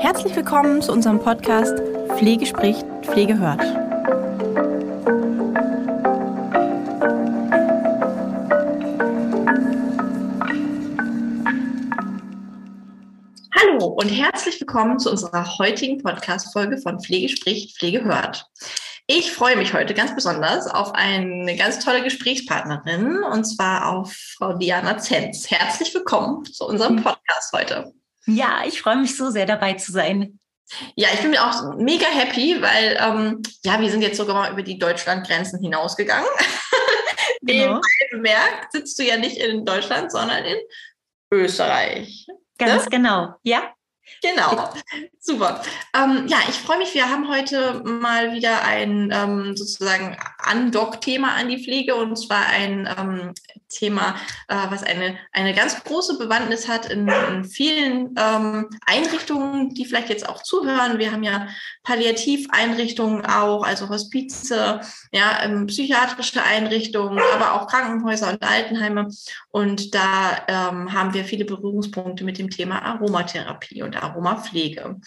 Herzlich willkommen zu unserem Podcast Pflege spricht, Pflege hört. Hallo und herzlich willkommen zu unserer heutigen Podcast-Folge von Pflege spricht, Pflege hört. Ich freue mich heute ganz besonders auf eine ganz tolle Gesprächspartnerin und zwar auf Frau Diana Zenz. Herzlich willkommen zu unserem Podcast heute. Ja, ich freue mich so sehr dabei zu sein. Ja, ich bin auch mega happy, weil ähm, ja, wir sind jetzt sogar mal über die Deutschlandgrenzen hinausgegangen. Genau. bemerkt, sitzt du ja nicht in Deutschland, sondern in Österreich. Ganz ne? genau, ja. Genau, super. Ähm, ja, ich freue mich. Wir haben heute mal wieder ein ähm, sozusagen Andock-Thema an die Pflege und zwar ein ähm, Thema, äh, was eine, eine ganz große Bewandtnis hat in, in vielen ähm, Einrichtungen, die vielleicht jetzt auch zuhören. Wir haben ja Palliativeinrichtungen auch, also Hospize, ja, ähm, psychiatrische Einrichtungen, aber auch Krankenhäuser und Altenheime. Und da ähm, haben wir viele Berührungspunkte mit dem Thema Aromatherapie und Aromapflege.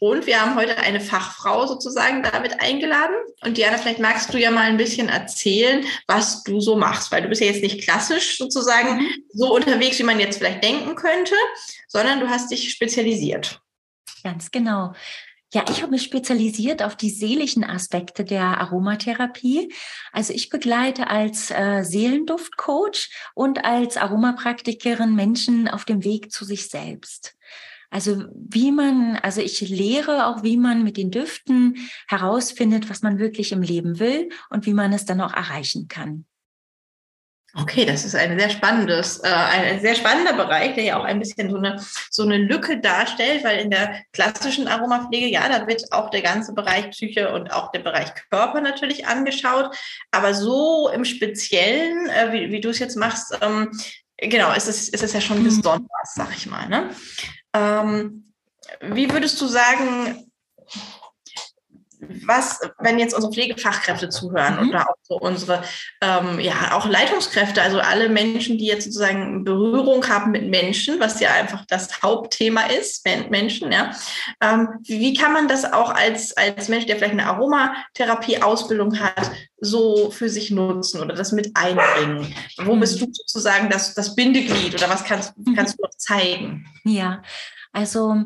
Und wir haben heute eine Fachfrau sozusagen damit eingeladen. Und Diana, vielleicht magst du ja mal ein bisschen erzählen, was du so machst, weil du bist ja jetzt nicht klassisch sozusagen so unterwegs, wie man jetzt vielleicht denken könnte, sondern du hast dich spezialisiert. Ganz genau. Ja, ich habe mich spezialisiert auf die seelischen Aspekte der Aromatherapie. Also ich begleite als äh, Seelenduftcoach und als Aromapraktikerin Menschen auf dem Weg zu sich selbst. Also wie man, also ich lehre auch, wie man mit den Düften herausfindet, was man wirklich im Leben will und wie man es dann auch erreichen kann. Okay, das ist ein sehr spannendes, äh, ein sehr spannender Bereich, der ja auch ein bisschen so eine, so eine Lücke darstellt, weil in der klassischen Aromapflege, ja, da wird auch der ganze Bereich Psyche und auch der Bereich Körper natürlich angeschaut. Aber so im Speziellen, äh, wie, wie du es jetzt machst, ähm, genau, ist es, ist es ja schon mhm. besonders, sag ich mal. Ne? Ähm, wie würdest du sagen, was, wenn jetzt unsere Pflegefachkräfte zuhören mhm. oder auch so unsere, ähm, ja, auch Leitungskräfte, also alle Menschen, die jetzt sozusagen Berührung haben mit Menschen, was ja einfach das Hauptthema ist, Menschen, ja. Ähm, wie kann man das auch als, als Mensch, der vielleicht eine Aromatherapie-Ausbildung hat, so für sich nutzen oder das mit einbringen? Wo bist mhm. du sozusagen das, das Bindeglied oder was kannst, mhm. kannst du noch zeigen? Ja, also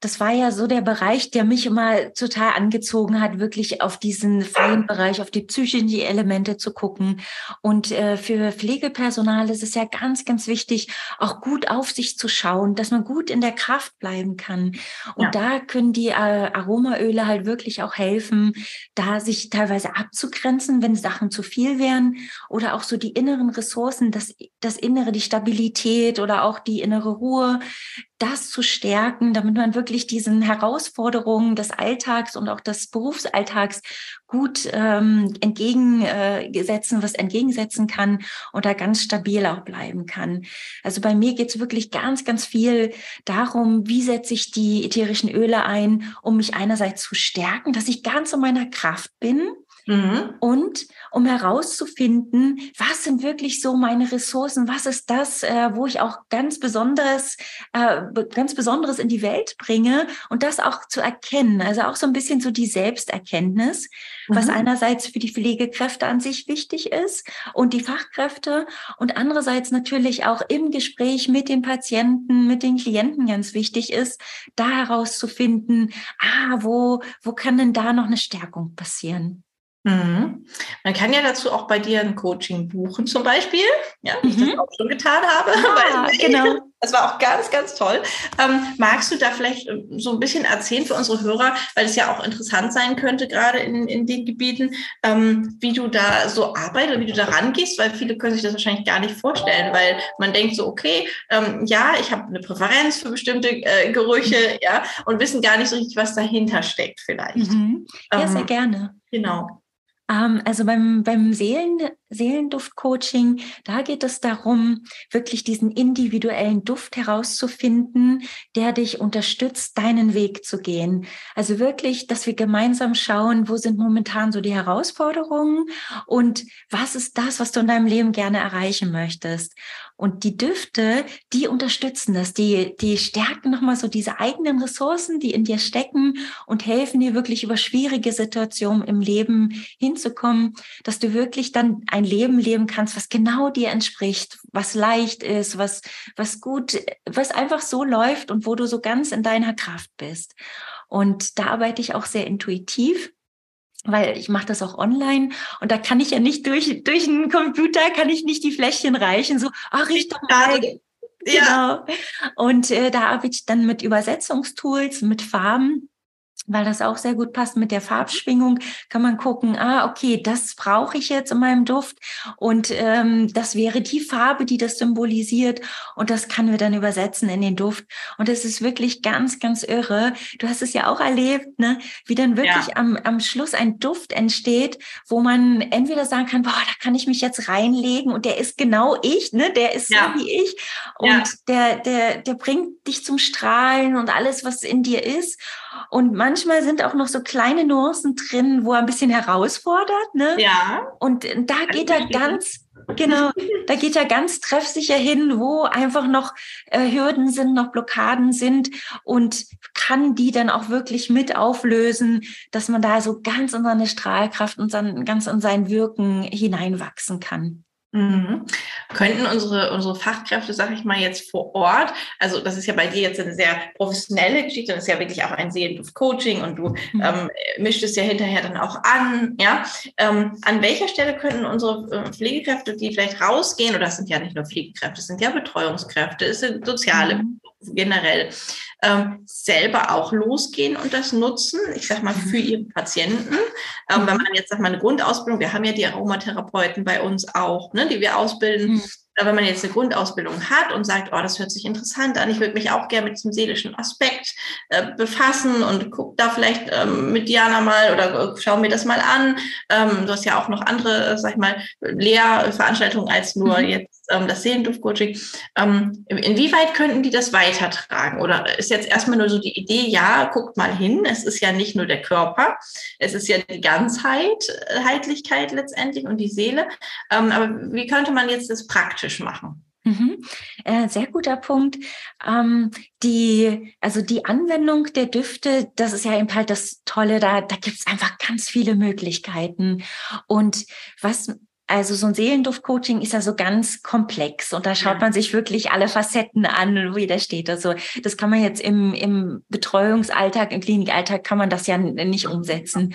das war ja so der Bereich, der mich immer total angezogen hat, wirklich auf diesen freien Bereich, auf die psychischen Elemente zu gucken. Und äh, für Pflegepersonal ist es ja ganz, ganz wichtig, auch gut auf sich zu schauen, dass man gut in der Kraft bleiben kann. Und ja. da können die äh, Aromaöle halt wirklich auch helfen, da sich teilweise abzugrenzen, wenn Sachen zu viel wären oder auch so die inneren Ressourcen, das, das Innere, die Stabilität oder auch die innere Ruhe, das zu stärken, damit man wirklich diesen Herausforderungen des Alltags und auch des Berufsalltags gut ähm, entgegensetzen, was entgegensetzen kann und da ganz stabil auch bleiben kann. Also bei mir geht es wirklich ganz, ganz viel darum, wie setze ich die ätherischen Öle ein, um mich einerseits zu stärken, dass ich ganz in meiner Kraft bin, Mhm. Und um herauszufinden, was sind wirklich so meine Ressourcen, was ist das, äh, wo ich auch ganz besonders, äh, ganz Besonderes in die Welt bringe und das auch zu erkennen. Also auch so ein bisschen so die Selbsterkenntnis, mhm. was einerseits für die Pflegekräfte an sich wichtig ist und die Fachkräfte und andererseits natürlich auch im Gespräch mit den Patienten, mit den Klienten ganz wichtig ist, da herauszufinden, ah, wo, wo kann denn da noch eine Stärkung passieren? Mhm. Man kann ja dazu auch bei dir ein Coaching buchen zum Beispiel, ja, wie mhm. ich das auch schon getan habe. Ah, genau. Das war auch ganz, ganz toll. Ähm, magst du da vielleicht äh, so ein bisschen erzählen für unsere Hörer, weil es ja auch interessant sein könnte, gerade in, in den Gebieten, ähm, wie du da so arbeitest, wie du da rangehst, weil viele können sich das wahrscheinlich gar nicht vorstellen, weil man denkt so, okay, ähm, ja, ich habe eine Präferenz für bestimmte äh, Gerüche, ja, und wissen gar nicht so richtig, was dahinter steckt vielleicht. Mhm. Ja, sehr ähm, gerne. Genau. Ähm, also beim, beim Seelen, Seelenduft-Coaching, da geht es darum, wirklich diesen individuellen Duft herauszufinden, der dich unterstützt, deinen Weg zu gehen. Also wirklich, dass wir gemeinsam schauen, wo sind momentan so die Herausforderungen und was ist das, was du in deinem Leben gerne erreichen möchtest. Und die Düfte, die unterstützen das, die, die stärken nochmal so diese eigenen Ressourcen, die in dir stecken und helfen dir wirklich über schwierige Situationen im Leben hinzukommen, dass du wirklich dann ein Leben leben kannst, was genau dir entspricht, was leicht ist, was, was gut, was einfach so läuft und wo du so ganz in deiner Kraft bist. Und da arbeite ich auch sehr intuitiv weil ich mache das auch online und da kann ich ja nicht durch durch einen Computer kann ich nicht die Fläschchen reichen. So ach ich doch mal ja. genau. Und äh, da arbeite ich dann mit Übersetzungstools mit Farben weil das auch sehr gut passt mit der Farbschwingung, kann man gucken, ah, okay, das brauche ich jetzt in meinem Duft und ähm, das wäre die Farbe, die das symbolisiert und das können wir dann übersetzen in den Duft und es ist wirklich ganz, ganz irre. Du hast es ja auch erlebt, ne? wie dann wirklich ja. am, am Schluss ein Duft entsteht, wo man entweder sagen kann, boah, da kann ich mich jetzt reinlegen und der ist genau ich, ne? der ist ja. so wie ich und ja. der, der, der bringt dich zum Strahlen und alles, was in dir ist und manchmal sind auch noch so kleine Nuancen drin, wo er ein bisschen herausfordert. Ne? Ja. Und da geht er ganz, genau, da geht er ganz treffsicher hin, wo einfach noch äh, Hürden sind, noch Blockaden sind und kann die dann auch wirklich mit auflösen, dass man da so ganz in seine Strahlkraft und dann ganz in sein Wirken hineinwachsen kann. Mhm. Könnten unsere, unsere Fachkräfte, sag ich mal, jetzt vor Ort, also das ist ja bei dir jetzt eine sehr professionelle Geschichte, das ist ja wirklich auch ein Seelenduft-Coaching und du mhm. ähm, mischt es ja hinterher dann auch an, ja. Ähm, an welcher Stelle könnten unsere äh, Pflegekräfte, die vielleicht rausgehen, oder das sind ja nicht nur Pflegekräfte, es sind ja Betreuungskräfte, es sind soziale mhm. Generell, ähm, selber auch losgehen und das nutzen, ich sag mal, für ihre Patienten. Ähm, wenn man jetzt, sag mal, eine Grundausbildung, wir haben ja die Aromatherapeuten bei uns auch, ne, die wir ausbilden. Mhm. Wenn man jetzt eine Grundausbildung hat und sagt, oh, das hört sich interessant an, ich würde mich auch gerne mit diesem seelischen Aspekt äh, befassen und guck da vielleicht ähm, mit Diana mal oder äh, schau mir das mal an. Ähm, du hast ja auch noch andere, sag ich mal, Lehrveranstaltungen als nur mhm. jetzt ähm, das Seelenduft-Coaching. Ähm, inwieweit könnten die das weitertragen? Oder ist jetzt erstmal nur so die Idee, ja, guckt mal hin, es ist ja nicht nur der Körper, es ist ja die Ganzheitlichkeit letztendlich und die Seele. Ähm, aber wie könnte man jetzt das praktisch machen? Mhm. Äh, sehr guter Punkt. Ähm, die, also die Anwendung der Düfte, das ist ja eben halt das Tolle, da, da gibt es einfach ganz viele Möglichkeiten. Und was also so ein Seelenduft-Coaching ist ja so ganz komplex und da schaut man sich wirklich alle Facetten an, wie der steht. Also das kann man jetzt im, im Betreuungsalltag, im Klinikalltag kann man das ja nicht umsetzen.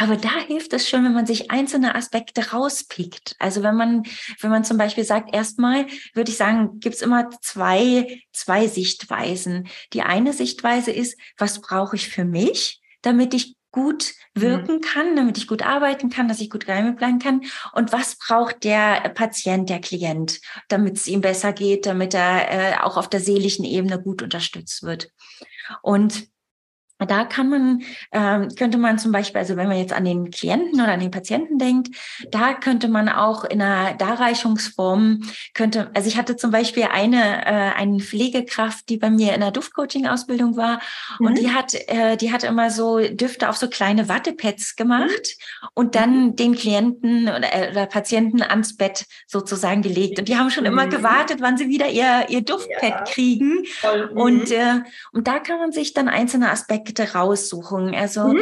Aber da hilft es schon, wenn man sich einzelne Aspekte rauspickt. Also wenn man, wenn man zum Beispiel sagt, erstmal würde ich sagen, gibt's immer zwei, zwei Sichtweisen. Die eine Sichtweise ist, was brauche ich für mich, damit ich gut mhm. wirken kann, damit ich gut arbeiten kann, dass ich gut geheim bleiben kann. Und was braucht der Patient, der Klient, damit es ihm besser geht, damit er äh, auch auf der seelischen Ebene gut unterstützt wird. Und da kann man, ähm, könnte man zum Beispiel, also wenn man jetzt an den Klienten oder an den Patienten denkt, da könnte man auch in einer Darreichungsform, könnte, also ich hatte zum Beispiel eine, äh, eine Pflegekraft, die bei mir in der Duftcoaching-Ausbildung war mhm. und die hat, äh, die hat immer so Düfte auf so kleine Wattepads gemacht mhm. und dann mhm. den Klienten oder, äh, oder, Patienten ans Bett sozusagen gelegt. Und die haben schon mhm. immer gewartet, wann sie wieder ihr, ihr Duftpad ja. kriegen. Und, mhm. äh, und da kann man sich dann einzelne Aspekte Aspekte raussuchen. Also mhm.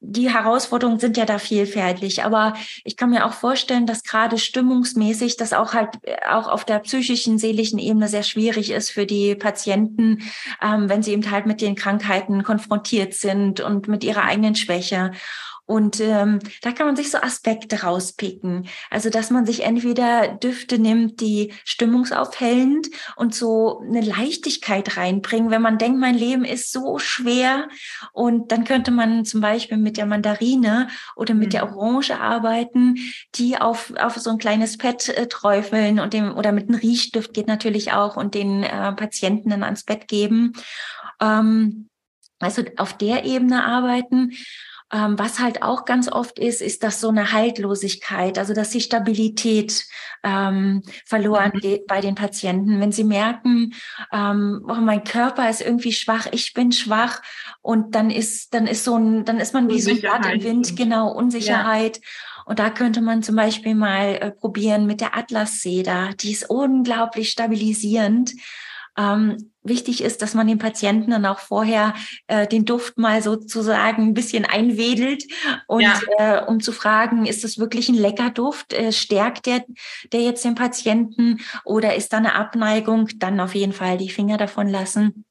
die Herausforderungen sind ja da vielfältig, aber ich kann mir auch vorstellen, dass gerade stimmungsmäßig das auch halt äh, auch auf der psychischen, seelischen Ebene sehr schwierig ist für die Patienten, ähm, wenn sie eben halt mit den Krankheiten konfrontiert sind und mit ihrer eigenen Schwäche. Und ähm, da kann man sich so Aspekte rauspicken. Also, dass man sich entweder Düfte nimmt, die stimmungsaufhellend und so eine Leichtigkeit reinbringen, wenn man denkt, mein Leben ist so schwer. Und dann könnte man zum Beispiel mit der Mandarine oder mit mhm. der Orange arbeiten, die auf, auf so ein kleines Pad äh, träufeln und dem, oder mit einem Riechstift geht natürlich auch und den äh, Patienten dann ans Bett geben. Ähm, also auf der Ebene arbeiten. Ähm, was halt auch ganz oft ist, ist, dass so eine Haltlosigkeit, also dass die Stabilität ähm, verloren mhm. geht bei den Patienten. Wenn sie merken, ähm, oh, mein Körper ist irgendwie schwach, ich bin schwach und dann ist, dann ist so ein, dann ist man wie so ein Blatt im Wind, genau, Unsicherheit. Ja. Und da könnte man zum Beispiel mal äh, probieren mit der Atlas-Seder. Die ist unglaublich stabilisierend. Ähm, wichtig ist, dass man den Patienten dann auch vorher äh, den Duft mal sozusagen ein bisschen einwedelt und ja. äh, um zu fragen, ist das wirklich ein lecker Duft? Äh, stärkt der, der jetzt den Patienten oder ist da eine Abneigung? Dann auf jeden Fall die Finger davon lassen.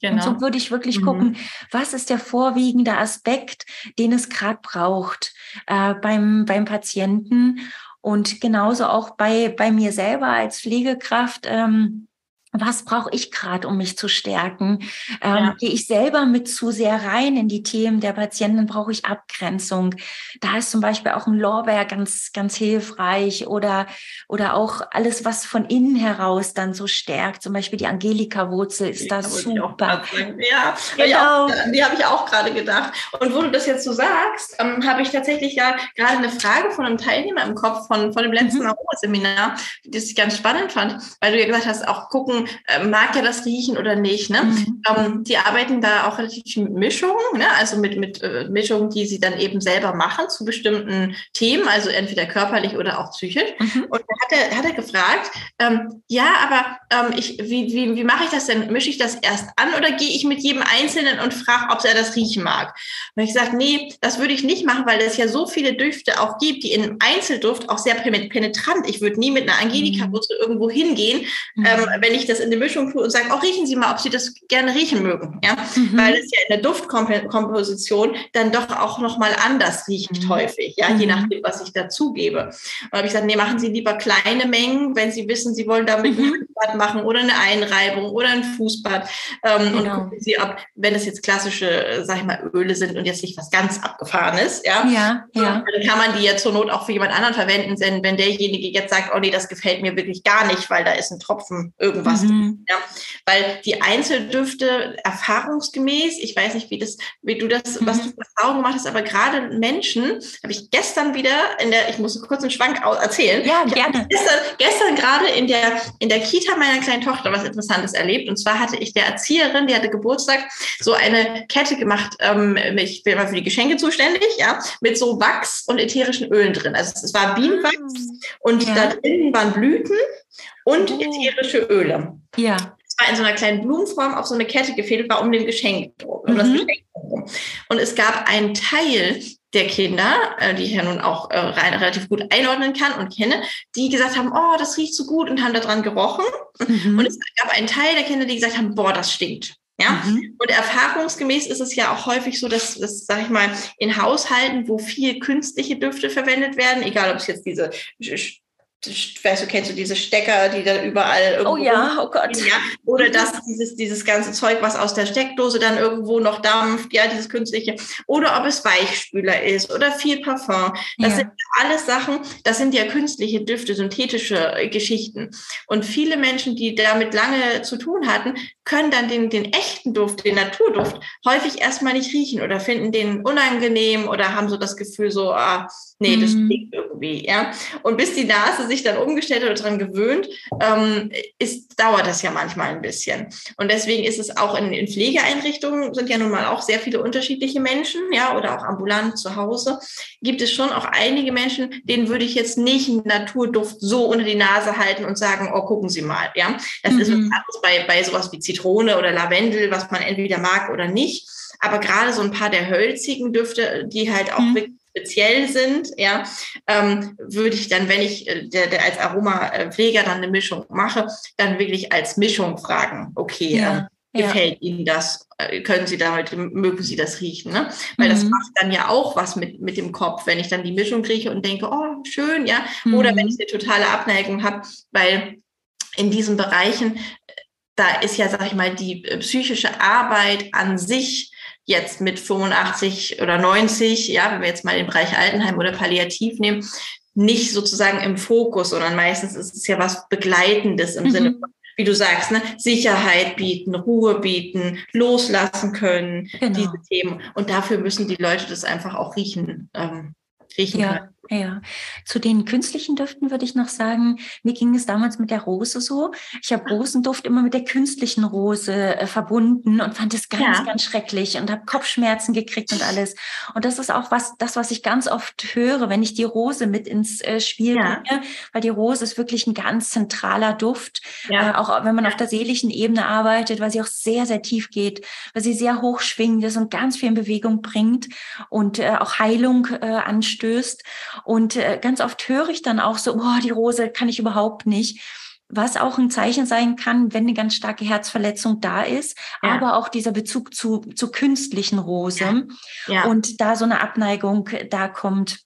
Genau. Und so würde ich wirklich mhm. gucken, was ist der vorwiegende Aspekt, den es gerade braucht äh, beim, beim Patienten und genauso auch bei, bei mir selber als Pflegekraft. Ähm, was brauche ich gerade, um mich zu stärken? Ähm, ja. Gehe ich selber mit zu sehr rein in die Themen der Patienten, brauche ich Abgrenzung. Da ist zum Beispiel auch ein Lorbeer ganz, ganz hilfreich oder, oder auch alles, was von innen heraus dann so stärkt. Zum Beispiel die Angelika-Wurzel ist da super. Ja, genau. die habe ich auch gerade gedacht. Und wo du das jetzt so sagst, ähm, habe ich tatsächlich ja gerade eine Frage von einem Teilnehmer im Kopf von, von dem letzten mhm. Seminar, das ich ganz spannend fand, weil du ja gesagt hast, auch gucken, äh, mag er das riechen oder nicht. Ne? Mhm. Ähm, die arbeiten da auch relativ mit Mischungen, ne? also mit, mit äh, Mischungen, die sie dann eben selber machen zu bestimmten Themen, also entweder körperlich oder auch psychisch. Mhm. Und da hat er, hat er gefragt, ähm, ja, aber ähm, ich, wie, wie, wie mache ich das denn? Mische ich das erst an oder gehe ich mit jedem Einzelnen und frage, ob er das riechen mag? Und ich gesagt, nee, das würde ich nicht machen, weil es ja so viele Düfte auch gibt, die in Einzelduft auch sehr penetrant. Ich würde nie mit einer Angelika-Wurzel irgendwo hingehen, mhm. ähm, wenn ich das in eine Mischung tue und sage, oh, riechen Sie mal, ob Sie das gerne riechen mögen. Ja? Mhm. Weil es ja in der Duftkomposition dann doch auch nochmal anders riecht mhm. häufig, ja, je mhm. nachdem, was ich dazugebe. Und habe ich gesagt, nee, machen Sie lieber kleine Mengen, wenn Sie wissen, Sie wollen damit mhm. ein Bad machen oder eine Einreibung oder ein Fußbad. Ähm, genau. Und gucken Sie, ob, wenn es jetzt klassische, sag ich mal, Öle sind und jetzt nicht was ganz Abgefahrenes, ja, ja, ja. dann kann man die ja zur Not auch für jemand anderen verwenden, denn wenn derjenige jetzt sagt, oh nee, das gefällt mir wirklich gar nicht, weil da ist ein Tropfen irgendwas Mhm. Ja, weil die Einzeldüfte erfahrungsgemäß, ich weiß nicht, wie das, wie du das, mhm. was du Erfahrung gemacht hast, aber gerade Menschen, habe ich gestern wieder in der, ich muss kurz einen Schwank erzählen. Ja, gerne. Gestern, gestern gerade in der, in der Kita meiner kleinen Tochter was Interessantes erlebt. Und zwar hatte ich der Erzieherin, die hatte Geburtstag, so eine Kette gemacht. Ähm, ich bin immer für die Geschenke zuständig, ja, mit so Wachs und ätherischen Ölen drin. Also es war Bienenwachs mhm. und ja. da drin waren Blüten und oh. ätherische Öle. Ja. Es war in so einer kleinen Blumenform auf so eine Kette gefädelt, war um den Geschenk, um mhm. das Geschenk herum. Und es gab einen Teil der Kinder, äh, die ich ja nun auch äh, rein, relativ gut einordnen kann und kenne, die gesagt haben, oh, das riecht so gut und haben daran gerochen. Mhm. Und es gab einen Teil der Kinder, die gesagt haben, boah, das stinkt. Ja, mhm. und erfahrungsgemäß ist es ja auch häufig so, dass, dass, sag ich mal, in Haushalten, wo viel künstliche Düfte verwendet werden, egal ob es jetzt diese weißt du, kennst du diese Stecker, die da überall irgendwo. Oh ja, oh Gott. Ja? Oder das, dieses, dieses ganze Zeug, was aus der Steckdose dann irgendwo noch dampft, ja, dieses künstliche. Oder ob es Weichspüler ist oder viel Parfum. Das ja. sind alles Sachen, das sind ja künstliche Düfte, synthetische Geschichten. Und viele Menschen, die damit lange zu tun hatten, können dann den, den echten Duft, den Naturduft, häufig erstmal nicht riechen oder finden den unangenehm oder haben so das Gefühl so, ah, nee, das mhm. stinkt irgendwie, ja. Und bis die Nase sich dann umgestellt oder daran gewöhnt, ähm, ist, dauert das ja manchmal ein bisschen. Und deswegen ist es auch in, in Pflegeeinrichtungen, sind ja nun mal auch sehr viele unterschiedliche Menschen, ja, oder auch ambulant zu Hause, gibt es schon auch einige Menschen, denen würde ich jetzt nicht einen Naturduft so unter die Nase halten und sagen, oh, gucken Sie mal, ja. Das mhm. ist was anderes bei, bei sowas wie Zitrone oder Lavendel, was man entweder mag oder nicht. Aber gerade so ein paar der hölzigen Düfte, die halt auch mhm. wirklich speziell sind, ja, ähm, würde ich dann, wenn ich äh, der, der als Aromapfleger dann eine Mischung mache, dann wirklich als Mischung fragen, okay, ja. ähm, gefällt ja. Ihnen das? Äh, können Sie damit, mögen Sie das riechen? Ne? Weil mhm. das macht dann ja auch was mit, mit dem Kopf, wenn ich dann die Mischung rieche und denke, oh, schön, ja. Mhm. Oder wenn ich eine totale Abneigung habe, weil in diesen Bereichen, äh, da ist ja, sag ich mal, die psychische Arbeit an sich jetzt mit 85 oder 90, ja, wenn wir jetzt mal den Bereich Altenheim oder Palliativ nehmen, nicht sozusagen im Fokus, sondern meistens ist es ja was Begleitendes im mhm. Sinne von, wie du sagst, ne, Sicherheit bieten, Ruhe bieten, loslassen können, genau. diese Themen. Und dafür müssen die Leute das einfach auch riechen, ähm, riechen ja. können. Ja, zu den künstlichen Düften würde ich noch sagen, mir ging es damals mit der Rose so. Ich habe Rosenduft immer mit der künstlichen Rose äh, verbunden und fand es ganz, ja. ganz schrecklich und habe Kopfschmerzen gekriegt und alles. Und das ist auch was, das, was ich ganz oft höre, wenn ich die Rose mit ins äh, Spiel ja. bringe, weil die Rose ist wirklich ein ganz zentraler Duft, ja. äh, auch wenn man auf der seelischen Ebene arbeitet, weil sie auch sehr, sehr tief geht, weil sie sehr hoch schwingt ist und ganz viel in Bewegung bringt und äh, auch Heilung äh, anstößt. Und äh, ganz oft höre ich dann auch so, oh, die Rose kann ich überhaupt nicht. Was auch ein Zeichen sein kann, wenn eine ganz starke Herzverletzung da ist, ja. aber auch dieser Bezug zu, zu künstlichen Rosen ja. Ja. und da so eine Abneigung da kommt.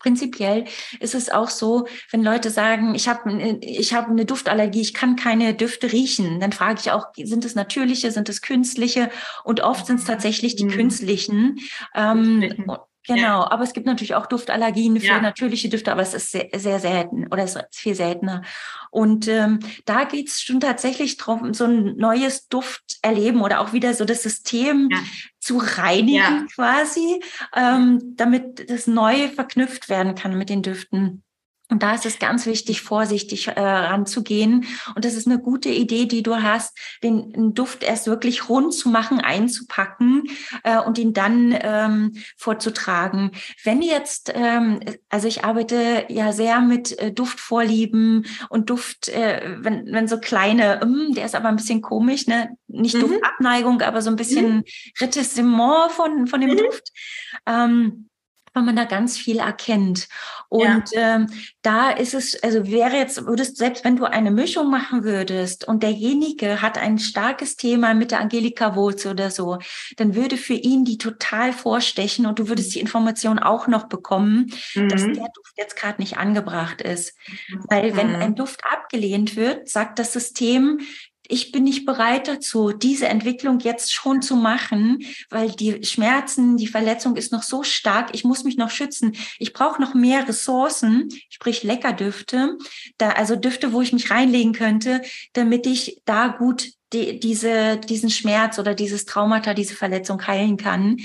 Prinzipiell ist es auch so, wenn Leute sagen, ich habe ich hab eine Duftallergie, ich kann keine Düfte riechen, dann frage ich auch, sind es natürliche, sind es künstliche? Und oft sind es tatsächlich die mhm. künstlichen. Ähm, Genau, aber es gibt natürlich auch Duftallergien für ja. natürliche Düfte, aber es ist sehr, sehr selten oder es ist viel seltener. Und ähm, da geht es schon tatsächlich darum, so ein neues Duft erleben oder auch wieder so das System ja. zu reinigen ja. quasi, ähm, damit das neu verknüpft werden kann mit den Düften. Und da ist es ganz wichtig, vorsichtig äh, ranzugehen. Und das ist eine gute Idee, die du hast, den, den Duft erst wirklich rund zu machen, einzupacken äh, und ihn dann ähm, vorzutragen. Wenn jetzt, ähm, also ich arbeite ja sehr mit äh, Duftvorlieben und Duft, äh, wenn, wenn so kleine, ähm, der ist aber ein bisschen komisch, ne? Nicht mhm. Duftabneigung, aber so ein bisschen mhm. Retissement von, von dem mhm. Duft. Ähm, weil man da ganz viel erkennt. Und ja. ähm, da ist es, also wäre jetzt, würdest selbst wenn du eine Mischung machen würdest und derjenige hat ein starkes Thema mit der Angelika Wurz oder so, dann würde für ihn die total vorstechen und du würdest die Information auch noch bekommen, mhm. dass der Duft jetzt gerade nicht angebracht ist. Weil wenn mhm. ein Duft abgelehnt wird, sagt das System, ich bin nicht bereit dazu, diese Entwicklung jetzt schon zu machen, weil die Schmerzen, die Verletzung ist noch so stark. Ich muss mich noch schützen. Ich brauche noch mehr Ressourcen, sprich Leckerdüfte, da, also Düfte, wo ich mich reinlegen könnte, damit ich da gut die, diese, diesen Schmerz oder dieses Traumata, diese Verletzung heilen kann.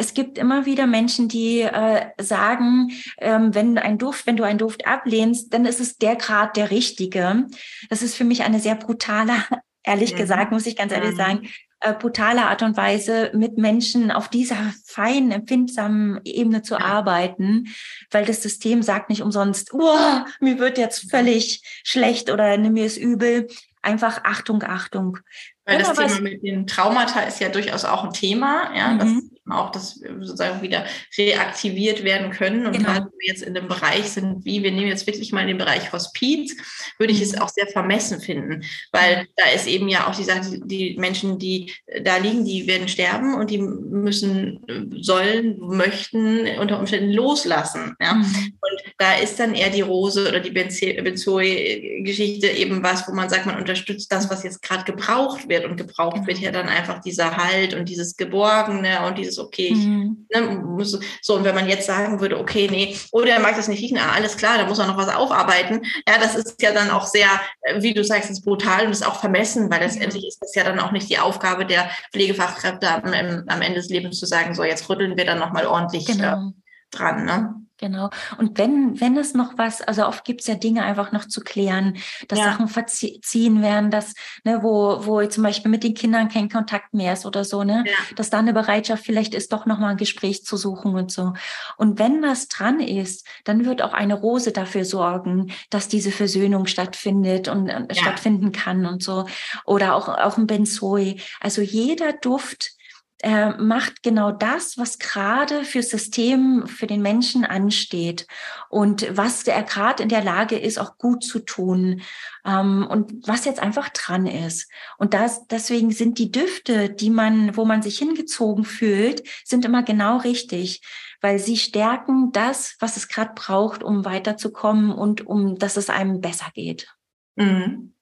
Es gibt immer wieder Menschen, die äh, sagen, ähm, wenn ein Duft, wenn du einen Duft ablehnst, dann ist es der Grad der richtige. Das ist für mich eine sehr brutale, ehrlich mhm. gesagt, muss ich ganz ehrlich mhm. sagen, äh, brutale Art und Weise, mit Menschen auf dieser feinen, empfindsamen Ebene zu ja. arbeiten, weil das System sagt nicht umsonst, oh, mir wird jetzt völlig schlecht oder nimm mir es übel. Einfach Achtung, Achtung. Weil das Thema mit den Traumata ist ja durchaus auch ein Thema, ja, mhm. Auch das sozusagen wieder reaktiviert werden können. Und genau. weil wir jetzt in dem Bereich sind, wie wir nehmen jetzt wirklich mal den Bereich Hospiz, würde ich es mhm. auch sehr vermessen finden, weil da ist eben ja auch die Sache, die Menschen, die da liegen, die werden sterben und die müssen, sollen, möchten unter Umständen loslassen. Ja? Mhm. Und da ist dann eher die Rose oder die Benzoe-Geschichte eben was, wo man sagt, man unterstützt das, was jetzt gerade gebraucht wird. Und gebraucht genau. wird ja dann einfach dieser Halt und dieses Geborgene und dieses okay, mhm. ich, ne, muss, so, und wenn man jetzt sagen würde, okay, nee, oder er mag das nicht riechen, ah, alles klar, da muss er noch was aufarbeiten, ja, das ist ja dann auch sehr, äh, wie du sagst, ist brutal und ist auch vermessen, weil letztendlich ist das ja dann auch nicht die Aufgabe der Pflegefachkräfte am, am Ende des Lebens zu sagen, so, jetzt rütteln wir dann nochmal ordentlich genau. äh, dran, ne? Genau. Und wenn, wenn es noch was, also oft gibt es ja Dinge einfach noch zu klären, dass ja. Sachen verziehen werden, dass, ne, wo, wo zum Beispiel mit den Kindern kein Kontakt mehr ist oder so, ne, ja. dass da eine Bereitschaft vielleicht ist, doch nochmal ein Gespräch zu suchen und so. Und wenn das dran ist, dann wird auch eine Rose dafür sorgen, dass diese Versöhnung stattfindet und äh, ja. stattfinden kann und so. Oder auch, auch ein Benzoe. Also jeder Duft er macht genau das, was gerade fürs System, für den Menschen ansteht und was er gerade in der Lage ist, auch gut zu tun ähm, und was jetzt einfach dran ist. Und das, deswegen sind die Düfte, die man, wo man sich hingezogen fühlt, sind immer genau richtig, weil sie stärken das, was es gerade braucht, um weiterzukommen und um, dass es einem besser geht. Mhm.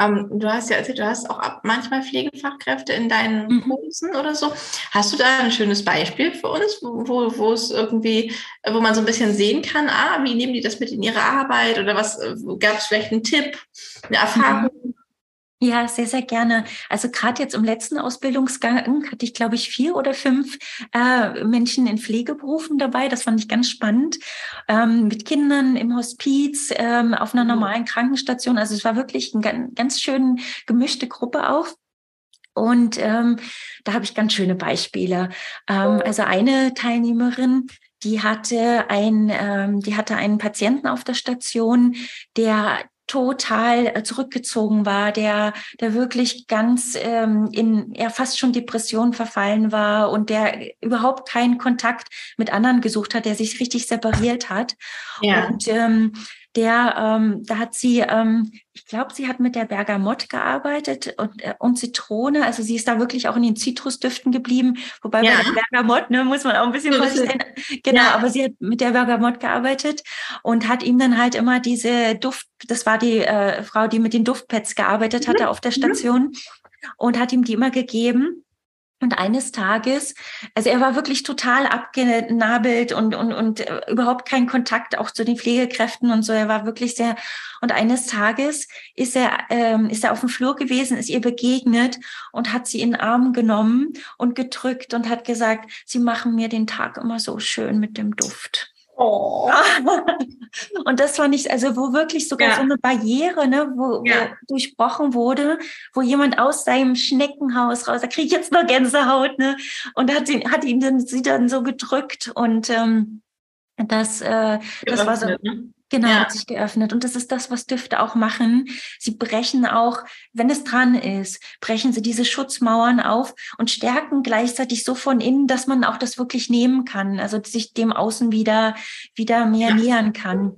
Ähm, du hast ja erzählt, du hast auch manchmal Pflegefachkräfte in deinen mhm. Kursen oder so. Hast du da ein schönes Beispiel für uns, wo, wo es irgendwie, wo man so ein bisschen sehen kann, ah, wie nehmen die das mit in ihre Arbeit oder was, äh, gab es vielleicht einen Tipp, eine Erfahrung? Mhm. Ja, sehr, sehr gerne. Also gerade jetzt im letzten Ausbildungsgang hatte ich, glaube ich, vier oder fünf äh, Menschen in Pflegeberufen dabei. Das fand ich ganz spannend. Ähm, mit Kindern im Hospiz, ähm, auf einer mhm. normalen Krankenstation. Also es war wirklich eine ganz schön gemischte Gruppe auch. Und ähm, da habe ich ganz schöne Beispiele. Ähm, also eine Teilnehmerin, die hatte ein, ähm, die hatte einen Patienten auf der Station, der total äh, zurückgezogen war, der, der wirklich ganz ähm, in ja fast schon Depression verfallen war und der überhaupt keinen Kontakt mit anderen gesucht hat, der sich richtig separiert hat. Ja. Und ähm, der, ähm, da hat sie, ähm, ich glaube, sie hat mit der Bergamott gearbeitet und, äh, und Zitrone. Also sie ist da wirklich auch in den Zitrusdüften geblieben. Wobei ja. bei der Bergamott, ne, muss man auch ein bisschen vorstellen. Genau, ja. aber sie hat mit der Bergamott gearbeitet und hat ihm dann halt immer diese Duft, das war die äh, Frau, die mit den Duftpads gearbeitet hatte mhm. auf der mhm. Station und hat ihm die immer gegeben. Und eines Tages, also er war wirklich total abgenabelt und, und, und äh, überhaupt kein Kontakt auch zu den Pflegekräften und so. Er war wirklich sehr, und eines Tages ist er, ähm, ist er auf dem Flur gewesen, ist ihr begegnet und hat sie in den Arm genommen und gedrückt und hat gesagt, sie machen mir den Tag immer so schön mit dem Duft. Oh. und das war nicht, also wo wirklich sogar ja. so eine Barriere, ne, wo, ja. wo, durchbrochen wurde, wo jemand aus seinem Schneckenhaus raus, da kriege ich jetzt nur Gänsehaut, ne, und hat ihn, hat ihn dann, sie dann so gedrückt und ähm, das, äh, das war so, ne? Genau, ja. hat sich geöffnet. Und das ist das, was Düfte auch machen. Sie brechen auch, wenn es dran ist, brechen sie diese Schutzmauern auf und stärken gleichzeitig so von innen, dass man auch das wirklich nehmen kann, also sich dem Außen wieder, wieder mehr ja. nähern kann.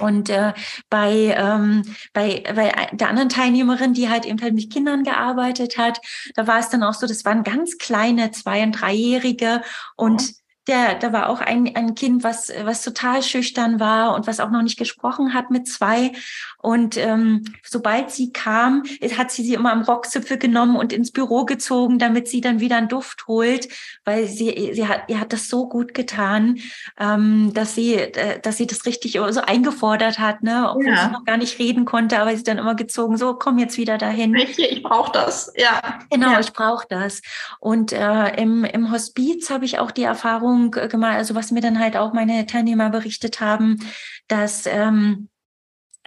Und äh, bei, ähm, bei, bei der anderen Teilnehmerin, die halt eben halt mit Kindern gearbeitet hat, da war es dann auch so, das waren ganz kleine Zwei- und Dreijährige und der, da war auch ein, ein Kind, was, was total schüchtern war und was auch noch nicht gesprochen hat mit zwei. Und ähm, sobald sie kam, hat sie sie immer am Rockzipfel genommen und ins Büro gezogen, damit sie dann wieder einen Duft holt, weil sie, sie hat, ihr hat das so gut getan, ähm, dass sie, äh, dass sie das richtig so eingefordert hat, ne, obwohl ja. sie noch gar nicht reden konnte, aber sie dann immer gezogen, so komm jetzt wieder dahin. Ich, ich brauche das, ja. Genau, ja. ich brauche das. Und äh, im, im Hospiz habe ich auch die Erfahrung Erfahrung gemacht, also was mir dann halt auch meine Teilnehmer berichtet haben, dass ähm,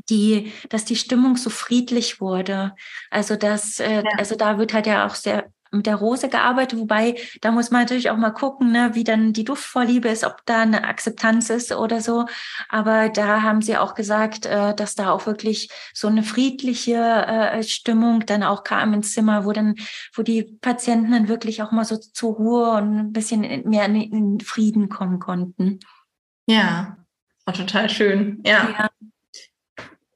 die, dass die Stimmung so friedlich wurde. Also das, äh, ja. also da wird halt ja auch sehr mit der Rose gearbeitet, wobei da muss man natürlich auch mal gucken, ne, wie dann die Duftvorliebe ist, ob da eine Akzeptanz ist oder so. Aber da haben sie auch gesagt, äh, dass da auch wirklich so eine friedliche äh, Stimmung dann auch kam ins Zimmer, wo dann, wo die Patienten dann wirklich auch mal so zur Ruhe und ein bisschen mehr in, in Frieden kommen konnten. Ja, war total schön. Ja. ja.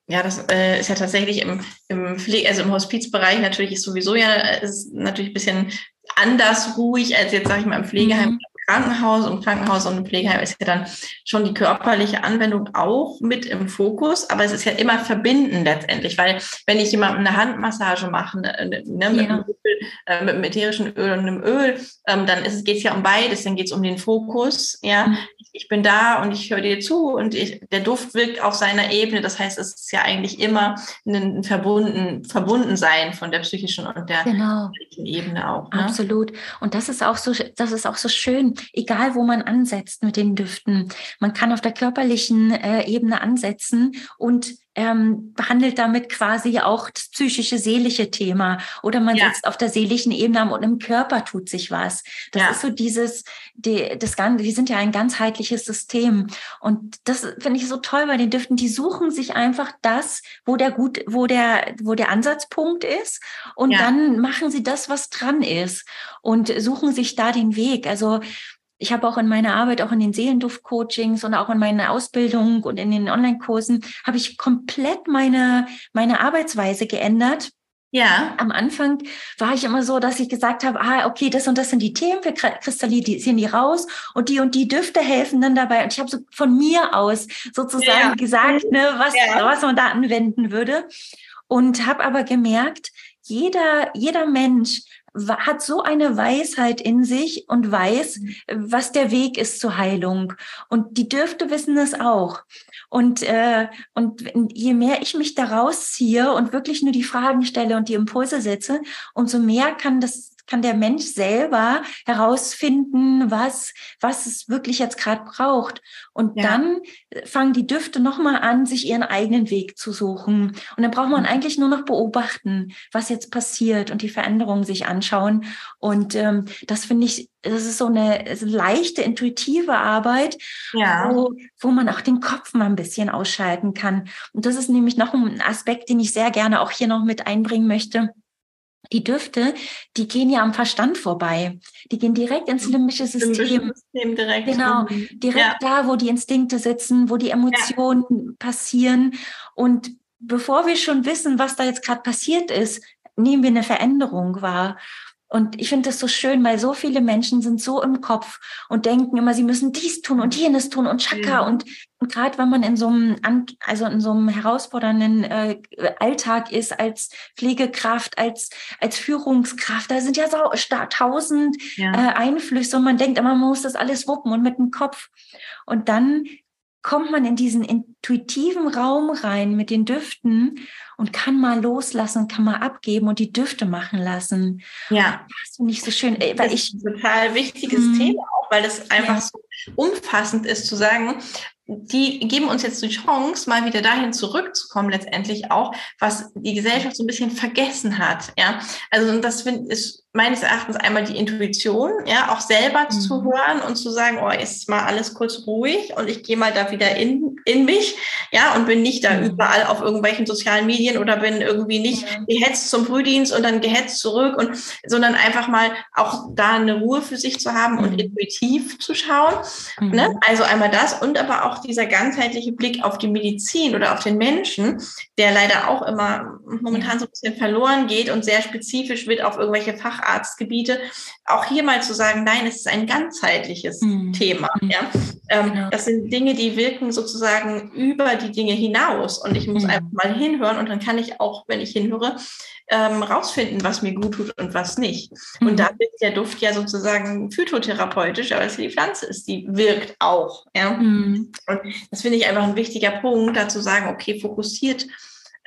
Ja, das äh, ist ja tatsächlich im, im Pflege, also im Hospizbereich natürlich ist sowieso ja ist natürlich ein bisschen anders ruhig als jetzt, sage ich mal, im Pflegeheim mhm. Krankenhaus und Krankenhaus und Pflegeheim ist ja dann schon die körperliche Anwendung auch mit im Fokus, aber es ist ja immer verbinden letztendlich, weil wenn ich jemandem eine Handmassage mache, ne, ne, ne mit, ja. einem Öl, äh, mit einem ätherischen Öl und einem Öl, ähm, dann geht es ja um beides, dann geht es um den Fokus, ja, mhm ich bin da und ich höre dir zu und ich, der Duft wirkt auf seiner Ebene. Das heißt, es ist ja eigentlich immer ein verbunden, Verbundensein von der psychischen und der genau. Ebene auch. Ne? Absolut. Und das ist auch so, das ist auch so schön, egal wo man ansetzt mit den Düften. Man kann auf der körperlichen äh, Ebene ansetzen und ähm, behandelt damit quasi auch das psychische, seelische Thema. Oder man ja. sitzt auf der seelischen Ebene und im Körper tut sich was. Das ja. ist so dieses, die, das Ganze, wir sind ja ein ganzheitliches System. Und das finde ich so toll bei den Düften. Die suchen sich einfach das, wo der gut, wo der, wo der Ansatzpunkt ist. Und ja. dann machen sie das, was dran ist. Und suchen sich da den Weg. Also, ich habe auch in meiner Arbeit, auch in den Seelenduft-Coachings und auch in meiner Ausbildung und in den Online-Kursen, habe ich komplett meine, meine Arbeitsweise geändert. Ja. Am Anfang war ich immer so, dass ich gesagt habe, ah, okay, das und das sind die Themen, wir kristallisieren die raus und die und die Düfte helfen dann dabei. Und ich habe so von mir aus sozusagen ja. gesagt, ne, was, ja. was man da anwenden würde. Und habe aber gemerkt, jeder, jeder Mensch hat so eine Weisheit in sich und weiß, mhm. was der Weg ist zur Heilung. Und die Dürfte wissen es auch. Und, äh, und je mehr ich mich da rausziehe und wirklich nur die Fragen stelle und die Impulse setze, umso mehr kann das kann der Mensch selber herausfinden, was, was es wirklich jetzt gerade braucht. Und ja. dann fangen die Düfte nochmal an, sich ihren eigenen Weg zu suchen. Und dann braucht man mhm. eigentlich nur noch beobachten, was jetzt passiert und die Veränderungen sich anschauen. Und ähm, das finde ich, das ist so eine leichte, intuitive Arbeit, ja. wo, wo man auch den Kopf mal ein bisschen ausschalten kann. Und das ist nämlich noch ein Aspekt, den ich sehr gerne auch hier noch mit einbringen möchte die Düfte, die gehen ja am Verstand vorbei. Die gehen direkt ins limbische System. System direkt. Genau, direkt ja. da, wo die Instinkte sitzen, wo die Emotionen ja. passieren. Und bevor wir schon wissen, was da jetzt gerade passiert ist, nehmen wir eine Veränderung wahr. Und ich finde das so schön, weil so viele Menschen sind so im Kopf und denken immer, sie müssen dies tun und jenes tun und Chaka. Ja. Und, und gerade wenn man in so einem, also in so einem herausfordernden äh, Alltag ist als Pflegekraft, als, als Führungskraft, da sind ja so tausend ja. Äh, Einflüsse und man denkt immer, man muss das alles wuppen und mit dem Kopf. Und dann kommt man in diesen intuitiven Raum rein mit den Düften und kann mal loslassen, kann mal abgeben und die Düfte machen lassen. Ja. Das finde ich so schön. Weil das ist ein total wichtiges mhm. Thema auch, weil das einfach ja. so umfassend ist zu sagen, die geben uns jetzt die Chance, mal wieder dahin zurückzukommen, letztendlich auch, was die Gesellschaft so ein bisschen vergessen hat. Ja, also das find, ist meines Erachtens einmal die Intuition, ja, auch selber mhm. zu hören und zu sagen, oh, ist mal alles kurz ruhig und ich gehe mal da wieder in, in mich, ja, und bin nicht da mhm. überall auf irgendwelchen sozialen Medien oder bin irgendwie nicht ja. gehetzt zum Frühdienst und dann gehetzt zurück und, sondern einfach mal auch da eine Ruhe für sich zu haben mhm. und intuitiv zu schauen, ne? Mhm. Also einmal das und aber auch dieser ganzheitliche Blick auf die Medizin oder auf den Menschen, der leider auch immer momentan so ein bisschen verloren geht und sehr spezifisch wird auf irgendwelche Fach Facharztgebiete, auch hier mal zu sagen, nein, es ist ein ganzheitliches mhm. Thema. Mhm. Ja? Ähm, genau. Das sind Dinge, die wirken sozusagen über die Dinge hinaus. Und ich muss mhm. einfach mal hinhören und dann kann ich auch, wenn ich hinhöre, ähm, rausfinden, was mir gut tut und was nicht. Mhm. Und da ist der Duft ja sozusagen phytotherapeutisch, aber es die Pflanze ist, die wirkt auch. Ja? Mhm. Und das finde ich einfach ein wichtiger Punkt, da zu sagen, okay, fokussiert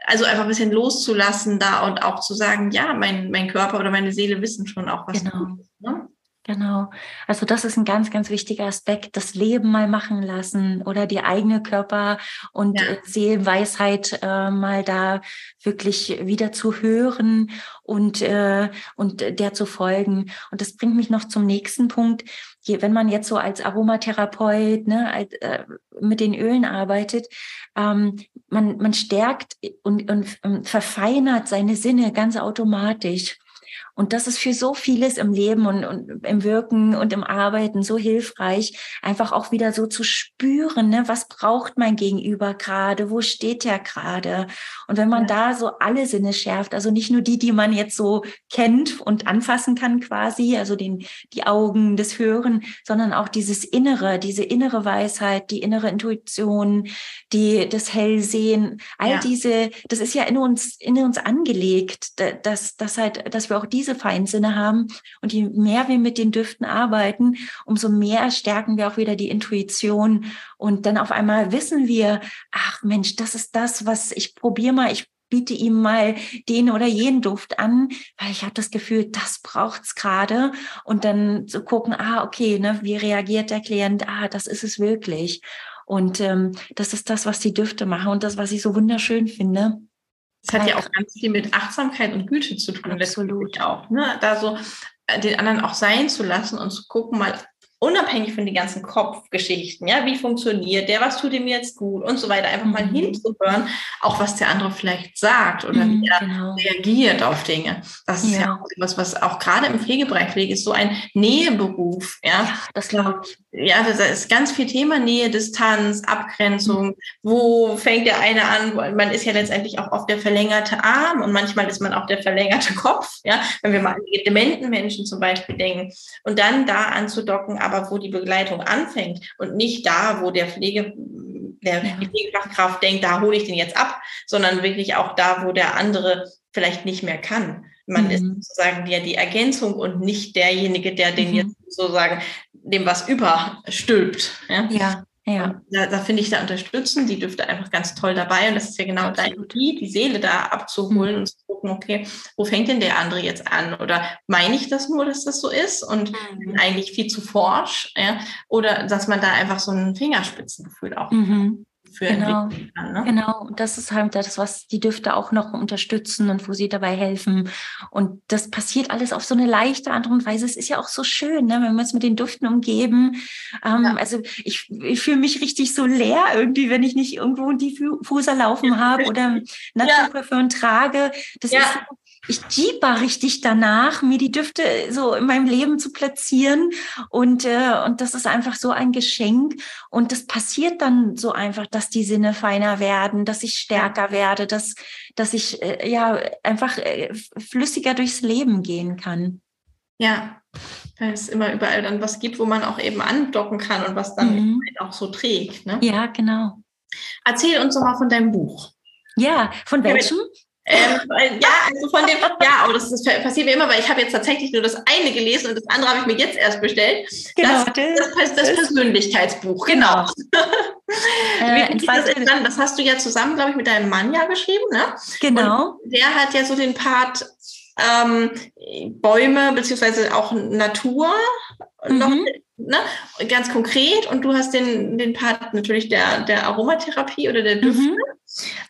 also einfach ein bisschen loszulassen da und auch zu sagen, ja, mein, mein Körper oder meine Seele wissen schon auch, was genau. gut ist. Ne? Genau. Also das ist ein ganz, ganz wichtiger Aspekt, das Leben mal machen lassen oder die eigene Körper- und ja. Äh, Seelenweisheit äh, mal da wirklich wieder zu hören und, äh, und der zu folgen. Und das bringt mich noch zum nächsten Punkt. Je, wenn man jetzt so als Aromatherapeut ne, als, äh, mit den Ölen arbeitet, ähm, man, man stärkt und, und, und verfeinert seine Sinne ganz automatisch. Und das ist für so vieles im Leben und, und im Wirken und im Arbeiten so hilfreich, einfach auch wieder so zu spüren, ne, was braucht mein Gegenüber gerade, wo steht er gerade. Und wenn man ja. da so alle Sinne schärft, also nicht nur die, die man jetzt so kennt und anfassen kann quasi, also den, die Augen, das Hören, sondern auch dieses Innere, diese innere Weisheit, die innere Intuition, die, das Hellsehen, all ja. diese, das ist ja in uns, in uns angelegt, dass, dass halt, dass wir auch diese Feinsinne haben. Und je mehr wir mit den Düften arbeiten, umso mehr stärken wir auch wieder die Intuition. Und dann auf einmal wissen wir, ach Mensch, das ist das, was ich probiere mal, ich biete ihm mal den oder jenen Duft an, weil ich habe das Gefühl, das braucht's gerade. Und dann zu gucken, ah, okay, ne, wie reagiert der Klient? Ah, das ist es wirklich. Und ähm, das ist das, was die Düfte machen und das, was ich so wunderschön finde. Das hat ja auch ganz viel mit Achtsamkeit und Güte zu tun. Absolut. Auch, ne? Da so äh, den anderen auch sein zu lassen und zu gucken, mal unabhängig von den ganzen Kopfgeschichten, ja, wie funktioniert der, was tut ihm jetzt gut und so weiter, einfach mhm. mal hinzuhören, auch was der andere vielleicht sagt oder mhm, wie er genau. reagiert auf Dinge. Das ist ja, ja auch etwas, was auch gerade im Pflegebereich, Pflege ist so ein Näheberuf, ja. ja das glaube ich. Ja, das ist ganz viel Thema Nähe, Distanz, Abgrenzung. Mhm. Wo fängt der eine an? Man ist ja letztendlich auch oft der verlängerte Arm und manchmal ist man auch der verlängerte Kopf, ja, wenn wir mal an die dementen Menschen zum Beispiel denken. Und dann da anzudocken, aber wo die Begleitung anfängt und nicht da, wo der Pflege, der, die Pflegefachkraft denkt, da hole ich den jetzt ab, sondern wirklich auch da, wo der andere vielleicht nicht mehr kann. man mhm. ist sozusagen ja die Ergänzung und nicht derjenige, der den mhm. jetzt sozusagen dem was überstülpt. Ja, ja. Ja. Da, da finde ich, da unterstützen die Düfte einfach ganz toll dabei. Und das ist ja genau deine Idee, die Seele da abzuholen mhm. und zu gucken, okay, wo fängt denn der andere jetzt an? Oder meine ich das nur, dass das so ist und mhm. eigentlich viel zu forsch? Ja? Oder dass man da einfach so ein Fingerspitzengefühl auch mhm für genau, kann. Ne? Genau, und das ist halt das, was die Düfte auch noch unterstützen und wo sie dabei helfen. Und das passiert alles auf so eine leichte Art und Weise. Es ist ja auch so schön, ne, wenn wir uns mit den Düften umgeben. Ähm, ja. Also ich, ich fühle mich richtig so leer irgendwie, wenn ich nicht irgendwo einen Diffuser laufen habe oder Naturparfüm ja. trage. Das ja. ist ich jieber richtig danach, mir die Düfte so in meinem Leben zu platzieren. Und, äh, und das ist einfach so ein Geschenk. Und das passiert dann so einfach, dass die Sinne feiner werden, dass ich stärker werde, dass, dass ich äh, ja einfach äh, flüssiger durchs Leben gehen kann. Ja, weil es immer überall dann was gibt, wo man auch eben andocken kann und was dann mhm. auch so trägt. Ne? Ja, genau. Erzähl uns doch mal von deinem Buch. Ja, von welchem? Ähm, ja, also von dem, ja, aber das, das passiert mir immer, weil ich habe jetzt tatsächlich nur das eine gelesen und das andere habe ich mir jetzt erst bestellt. Genau, das, das, das, das Persönlichkeitsbuch, genau. genau. Äh, das, das, hast du ja zusammen, glaube ich, mit deinem Mann ja geschrieben, ne? Genau. Und der hat ja so den Part ähm, Bäume beziehungsweise auch Natur mhm. noch ne, ganz konkret und du hast den, den Part natürlich der, der Aromatherapie oder der Düfte. Mhm.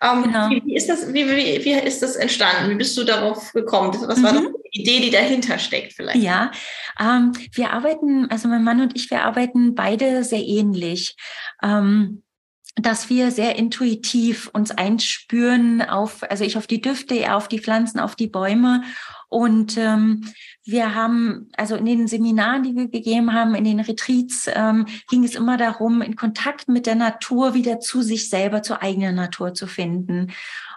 Ähm, genau. wie, wie, ist das, wie, wie, wie ist das entstanden? Wie bist du darauf gekommen? Was mhm. war die Idee, die dahinter steckt vielleicht? Ja, ähm, wir arbeiten, also mein Mann und ich, wir arbeiten beide sehr ähnlich. Ähm, dass wir sehr intuitiv uns einspüren auf, also ich auf die Düfte, er auf die Pflanzen, auf die Bäume und ähm, wir haben, also in den Seminaren, die wir gegeben haben, in den Retreats, ähm, ging es immer darum, in Kontakt mit der Natur wieder zu sich selber, zur eigenen Natur zu finden.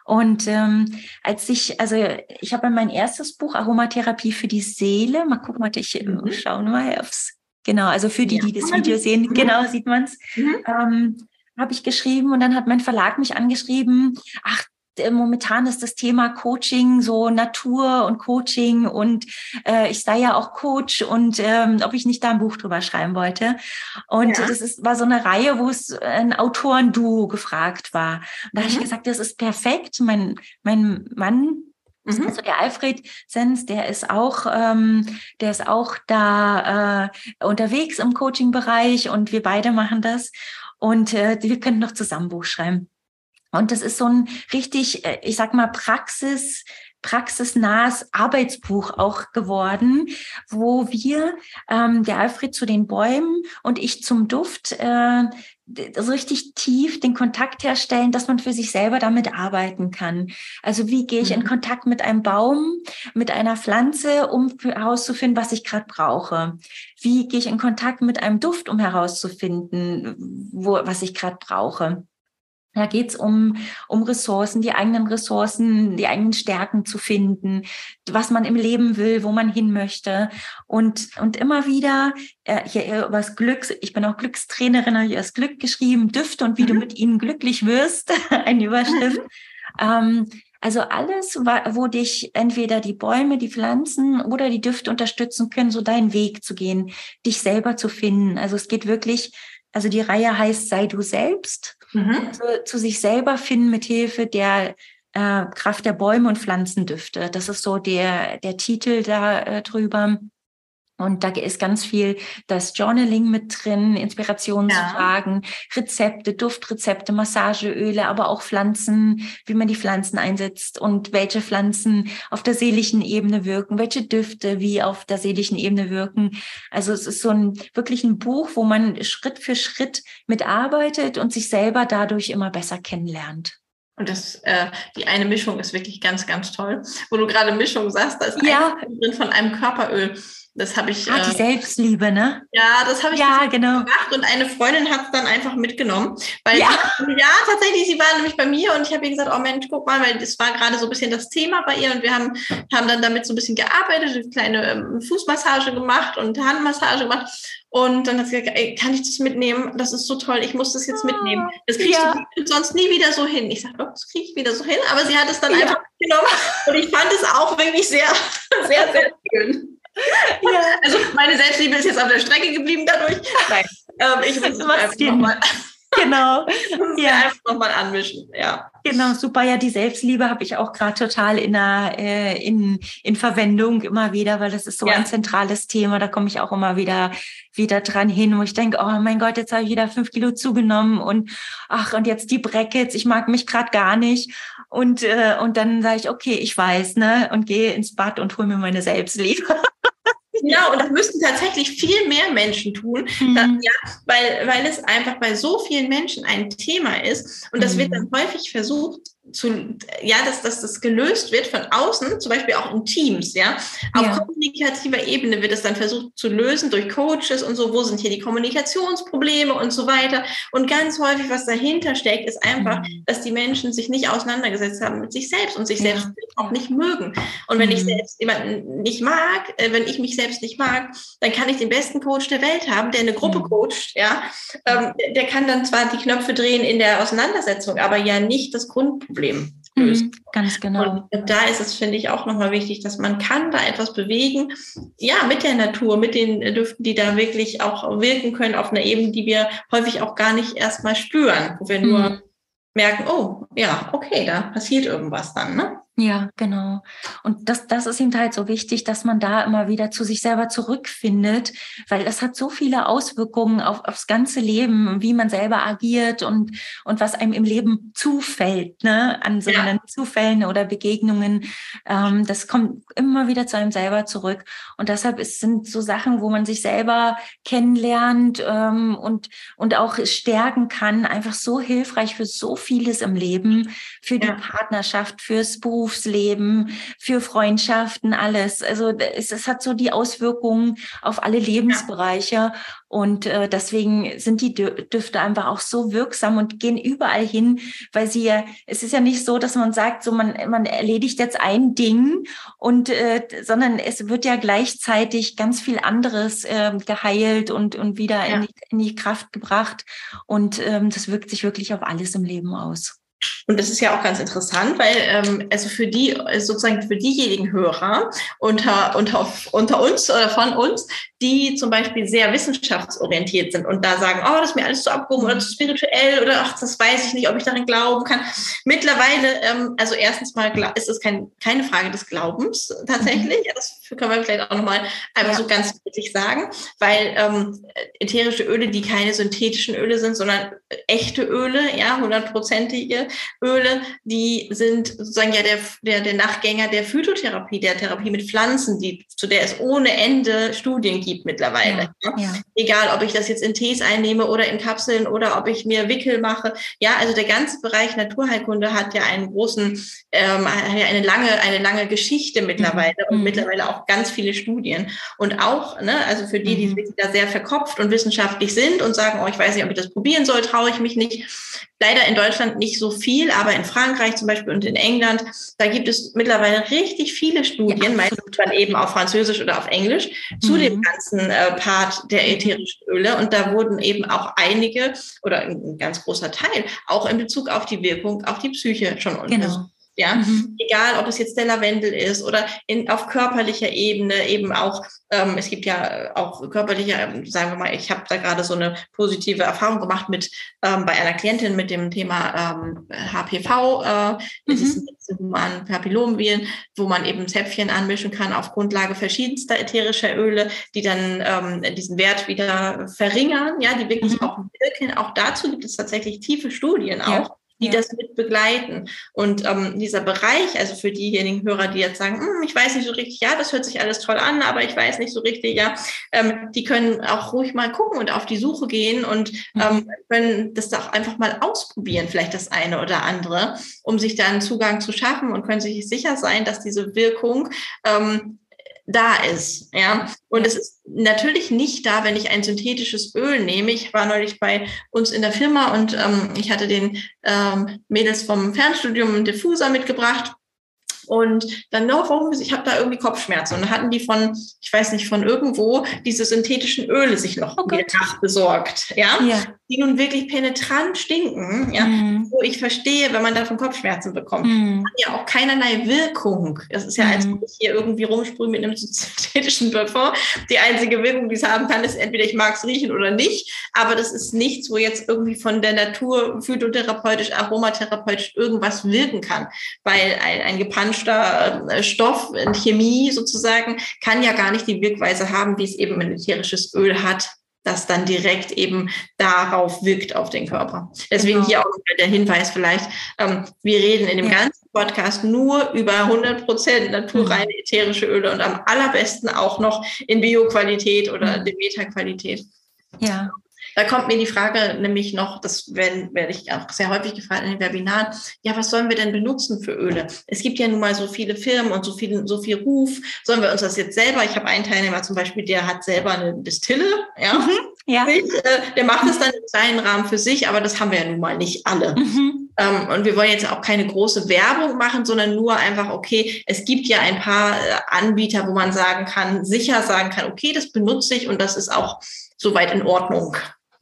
Und ähm, als ich, also ich habe mein erstes Buch Aromatherapie für die Seele, mal gucken, warte, ich mhm. schaue mal aufs, genau, also für die, die das Video sehen, mhm. genau, sieht man's. Mhm. Ähm, habe ich geschrieben und dann hat mein Verlag mich angeschrieben, ach, äh, momentan ist das Thema Coaching so Natur und Coaching und äh, ich sei ja auch Coach und ähm, ob ich nicht da ein Buch drüber schreiben wollte. Und ja. das ist, war so eine Reihe, wo es ein Autorenduo gefragt war. Und da mhm. habe ich gesagt, das ist perfekt. Mein, mein Mann Mhm. Also der Alfred Sens, der ist auch, ähm, der ist auch da äh, unterwegs im Coaching-Bereich und wir beide machen das. Und äh, wir können noch zusammen Buch schreiben. Und das ist so ein richtig, äh, ich sag mal, Praxis, praxisnahes Arbeitsbuch auch geworden, wo wir, ähm, der Alfred zu den Bäumen und ich zum Duft, äh, so richtig tief den Kontakt herstellen, dass man für sich selber damit arbeiten kann. Also wie gehe ich in mhm. Kontakt mit einem Baum, mit einer Pflanze, um herauszufinden, was ich gerade brauche? Wie gehe ich in Kontakt mit einem Duft, um herauszufinden, wo, was ich gerade brauche? Da geht's um, um Ressourcen, die eigenen Ressourcen, die eigenen Stärken zu finden, was man im Leben will, wo man hin möchte. Und, und immer wieder, äh, hier über das Glück, ich bin auch Glückstrainerin, habe ich das Glück geschrieben, Düfte und wie mhm. du mit ihnen glücklich wirst, ein Überschrift. Mhm. Ähm, also alles, wo dich entweder die Bäume, die Pflanzen oder die Düfte unterstützen können, so deinen Weg zu gehen, dich selber zu finden. Also es geht wirklich, also die Reihe heißt Sei du selbst mhm. also zu sich selber finden mit Hilfe der äh, Kraft der Bäume und Pflanzendüfte. Das ist so der, der Titel da äh, drüber. Und da ist ganz viel das Journaling mit drin, Inspirationsfragen, ja. Rezepte, Duftrezepte, Massageöle, aber auch Pflanzen, wie man die Pflanzen einsetzt und welche Pflanzen auf der seelischen Ebene wirken, welche Düfte wie auf der seelischen Ebene wirken. Also es ist so ein wirklich ein Buch, wo man Schritt für Schritt mitarbeitet und sich selber dadurch immer besser kennenlernt. Und das, äh, die eine Mischung ist wirklich ganz, ganz toll. Wo du gerade Mischung sagst, da ist ja. drin von einem Körperöl. Das habe ich. Ah, die äh, Selbstliebe, ne? Ja, das habe ich ja, genau. gemacht und eine Freundin hat es dann einfach mitgenommen. Weil ja. Sie, ja, tatsächlich, sie war nämlich bei mir und ich habe ihr gesagt, oh Mensch, guck mal, weil das war gerade so ein bisschen das Thema bei ihr und wir haben, haben dann damit so ein bisschen gearbeitet, eine kleine ähm, Fußmassage gemacht und Handmassage gemacht. Und dann hat sie gesagt, ey, kann ich das mitnehmen? Das ist so toll, ich muss das jetzt mitnehmen. Das kriegst ja. du sonst nie wieder so hin. Ich sage, doch, das kriege ich wieder so hin. Aber sie hat es dann ja. einfach mitgenommen und ich fand es auch wirklich sehr, sehr, sehr schön. Ja. Also meine Selbstliebe ist jetzt auf der Strecke geblieben dadurch. Nein, ähm, ich muss es einfach nochmal. Genau. ja. einfach nochmal anmischen. Ja. Genau, super. Ja, die Selbstliebe habe ich auch gerade total in, der, äh, in, in Verwendung immer wieder, weil das ist so ja. ein zentrales Thema. Da komme ich auch immer wieder, wieder dran hin, wo ich denke, oh mein Gott, jetzt habe ich wieder fünf Kilo zugenommen und ach, und jetzt die Brackets, ich mag mich gerade gar nicht. Und, äh, und dann sage ich, okay, ich weiß, ne, und gehe ins Bad und hole mir meine Selbstliebe. Ja, und das müssten tatsächlich viel mehr Menschen tun, mhm. dass, ja, weil, weil es einfach bei so vielen Menschen ein Thema ist. Und das mhm. wird dann häufig versucht, zu, ja, dass, dass das gelöst wird von außen, zum Beispiel auch in Teams, ja. Auf ja. kommunikativer Ebene wird es dann versucht zu lösen durch Coaches und so, wo sind hier die Kommunikationsprobleme und so weiter. Und ganz häufig, was dahinter steckt, ist einfach, mhm. dass die Menschen sich nicht auseinandergesetzt haben mit sich selbst und sich ja. selbst auch nicht mögen. Und wenn mhm. ich selbst jemanden nicht mag, äh, wenn ich mich selbst nicht mag, dann kann ich den besten Coach der Welt haben, der eine Gruppe mhm. coacht, ja. Ähm, der kann dann zwar die Knöpfe drehen in der Auseinandersetzung, aber ja nicht das Grundproblem Problem löst. Mhm, ganz genau. Und da ist es, finde ich, auch nochmal wichtig, dass man kann da etwas bewegen, ja, mit der Natur, mit den Düften, die da wirklich auch wirken können auf einer Ebene, die wir häufig auch gar nicht erstmal spüren, wo wir nur mhm. merken, oh, ja, okay, da passiert irgendwas dann, ne? Ja, genau. Und das, das ist ihm halt so wichtig, dass man da immer wieder zu sich selber zurückfindet, weil das hat so viele Auswirkungen auf, aufs ganze Leben, wie man selber agiert und, und was einem im Leben zufällt, ne, an so ja. Zufällen oder Begegnungen. Ähm, das kommt immer wieder zu einem selber zurück. Und deshalb ist, sind so Sachen, wo man sich selber kennenlernt ähm, und, und auch stärken kann, einfach so hilfreich für so vieles im Leben, für die ja. Partnerschaft, fürs Buch Berufsleben, für Freundschaften, alles. Also es, es hat so die Auswirkungen auf alle Lebensbereiche. Ja. Und äh, deswegen sind die Düfte einfach auch so wirksam und gehen überall hin, weil sie ja, es ist ja nicht so, dass man sagt, so man, man erledigt jetzt ein Ding und äh, sondern es wird ja gleichzeitig ganz viel anderes äh, geheilt und, und wieder ja. in, die, in die Kraft gebracht. Und ähm, das wirkt sich wirklich auf alles im Leben aus. Und das ist ja auch ganz interessant, weil ähm, also für die sozusagen für diejenigen Hörer unter, unter, unter uns oder von uns, die zum Beispiel sehr wissenschaftsorientiert sind und da sagen, oh, das ist mir alles zu abgehoben oder zu spirituell oder ach, das weiß ich nicht, ob ich darin glauben kann. Mittlerweile, ähm, also erstens mal ist es kein, keine Frage des Glaubens tatsächlich. Mhm. Das können wir vielleicht auch nochmal einfach ja. so ganz deutlich sagen, weil ähm, ätherische Öle, die keine synthetischen Öle sind, sondern echte Öle, ja, hundertprozentige Öle, die sind sozusagen ja der, der, der Nachgänger der Phytotherapie, der Therapie mit Pflanzen, die, zu der es ohne Ende Studien gibt mittlerweile. Ja, ja. Egal, ob ich das jetzt in Tees einnehme oder in Kapseln oder ob ich mir Wickel mache. Ja, also der ganze Bereich Naturheilkunde hat ja einen großen, ähm, eine lange, eine lange Geschichte mittlerweile mhm. und mittlerweile auch ganz viele Studien. Und auch, ne, also für die, die mhm. da sehr verkopft und wissenschaftlich sind und sagen, oh, ich weiß nicht, ob ich das probieren soll, traue ich mich nicht. Leider in Deutschland nicht so viel, aber in Frankreich zum Beispiel und in England, da gibt es mittlerweile richtig viele Studien, ja, meistens dann eben auf Französisch oder auf Englisch, mhm. zu dem ganzen äh, Part der ätherischen Öle. Und da wurden eben auch einige oder ein ganz großer Teil auch in Bezug auf die Wirkung auf die Psyche schon genau. untersucht. Genau. Ja, mhm. egal ob es jetzt der Lavendel ist oder in, auf körperlicher Ebene eben auch, ähm, es gibt ja auch körperliche, ähm, sagen wir mal, ich habe da gerade so eine positive Erfahrung gemacht mit ähm, bei einer Klientin mit dem Thema ähm, HPV, äh, das mhm. ist diese humanen Papillomviren, wo man eben Zäpfchen anmischen kann auf Grundlage verschiedenster ätherischer Öle, die dann ähm, diesen Wert wieder verringern, ja, die wirklich mhm. auch wirken. Auch dazu gibt es tatsächlich tiefe Studien ja. Die das mit begleiten. Und ähm, dieser Bereich, also für diejenigen Hörer, die jetzt sagen, hm, ich weiß nicht so richtig, ja, das hört sich alles toll an, aber ich weiß nicht so richtig, ja, ähm, die können auch ruhig mal gucken und auf die Suche gehen und mhm. ähm, können das auch einfach mal ausprobieren, vielleicht das eine oder andere, um sich da einen Zugang zu schaffen und können sich sicher sein, dass diese Wirkung ähm, da ist. Ja, und es ist natürlich nicht da, wenn ich ein synthetisches Öl nehme. Ich war neulich bei uns in der Firma und ähm, ich hatte den ähm, Mädels vom Fernstudium einen Diffuser mitgebracht und dann noch, warum, ich habe da irgendwie Kopfschmerzen. Und dann hatten die von, ich weiß nicht, von irgendwo diese synthetischen Öle sich noch oh besorgt, ja? ja? die nun wirklich penetrant stinken, ja? Mhm. wo ich verstehe, wenn man davon Kopfschmerzen bekommt. Mhm. Hat ja auch keinerlei Wirkung. Das ist ja, als mhm. ich hier irgendwie rumsprühe mit einem synthetischen Parfum. Die einzige Wirkung, die es haben kann, ist entweder ich mag es riechen oder nicht, aber das ist nichts, wo jetzt irgendwie von der Natur phytotherapeutisch, aromatherapeutisch irgendwas wirken kann, weil ein, ein gepanschter gepanschter äh, Stoff in Chemie sozusagen kann ja gar nicht die Wirkweise haben, wie es eben ein ätherisches Öl hat, das dann direkt eben darauf wirkt auf den Körper. Deswegen genau. hier auch der Hinweis vielleicht, ähm, wir reden in dem ja. ganzen Podcast nur über 100 Prozent naturreine mhm. ätherische Öle und am allerbesten auch noch in Bioqualität oder mhm. Demeter-Qualität. Ja. Da kommt mir die Frage nämlich noch, das werde, werde ich auch sehr häufig gefragt in den Webinaren, ja, was sollen wir denn benutzen für Öle? Es gibt ja nun mal so viele Firmen und so viel, so viel Ruf. Sollen wir uns das jetzt selber? Ich habe einen Teilnehmer zum Beispiel, der hat selber eine Distille, ja. Mhm, ja. Äh, der macht es dann im kleinen Rahmen für sich, aber das haben wir ja nun mal nicht alle. Mhm. Ähm, und wir wollen jetzt auch keine große Werbung machen, sondern nur einfach, okay, es gibt ja ein paar äh, Anbieter, wo man sagen kann, sicher sagen kann, okay, das benutze ich und das ist auch soweit in Ordnung.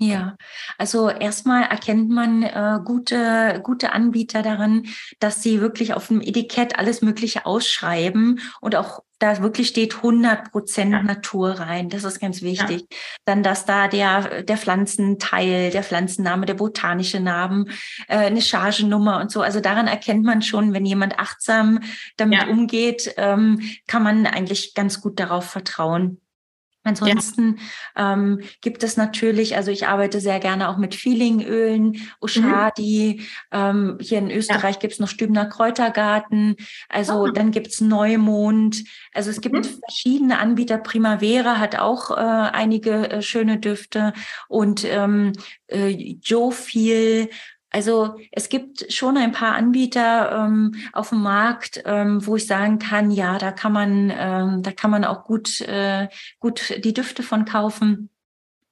Ja, also erstmal erkennt man äh, gute, gute Anbieter darin, dass sie wirklich auf dem Etikett alles Mögliche ausschreiben und auch da wirklich steht 100 Prozent ja. Natur rein. Das ist ganz wichtig. Ja. Dann, dass da der, der Pflanzenteil, der Pflanzenname, der botanische Name, äh, eine Chargennummer und so. Also daran erkennt man schon, wenn jemand achtsam damit ja. umgeht, ähm, kann man eigentlich ganz gut darauf vertrauen. Ansonsten ja. ähm, gibt es natürlich, also ich arbeite sehr gerne auch mit Feelingölen, Ushadi, mhm. ähm, hier in Österreich ja. gibt es noch Stübner Kräutergarten, also oh. dann gibt's Neumond, also es gibt mhm. verschiedene Anbieter, Primavera hat auch äh, einige äh, schöne Düfte und ähm, äh, Joe Feel also es gibt schon ein paar Anbieter ähm, auf dem Markt, ähm, wo ich sagen kann, ja, da kann man, ähm, da kann man auch gut, äh, gut die Düfte von kaufen.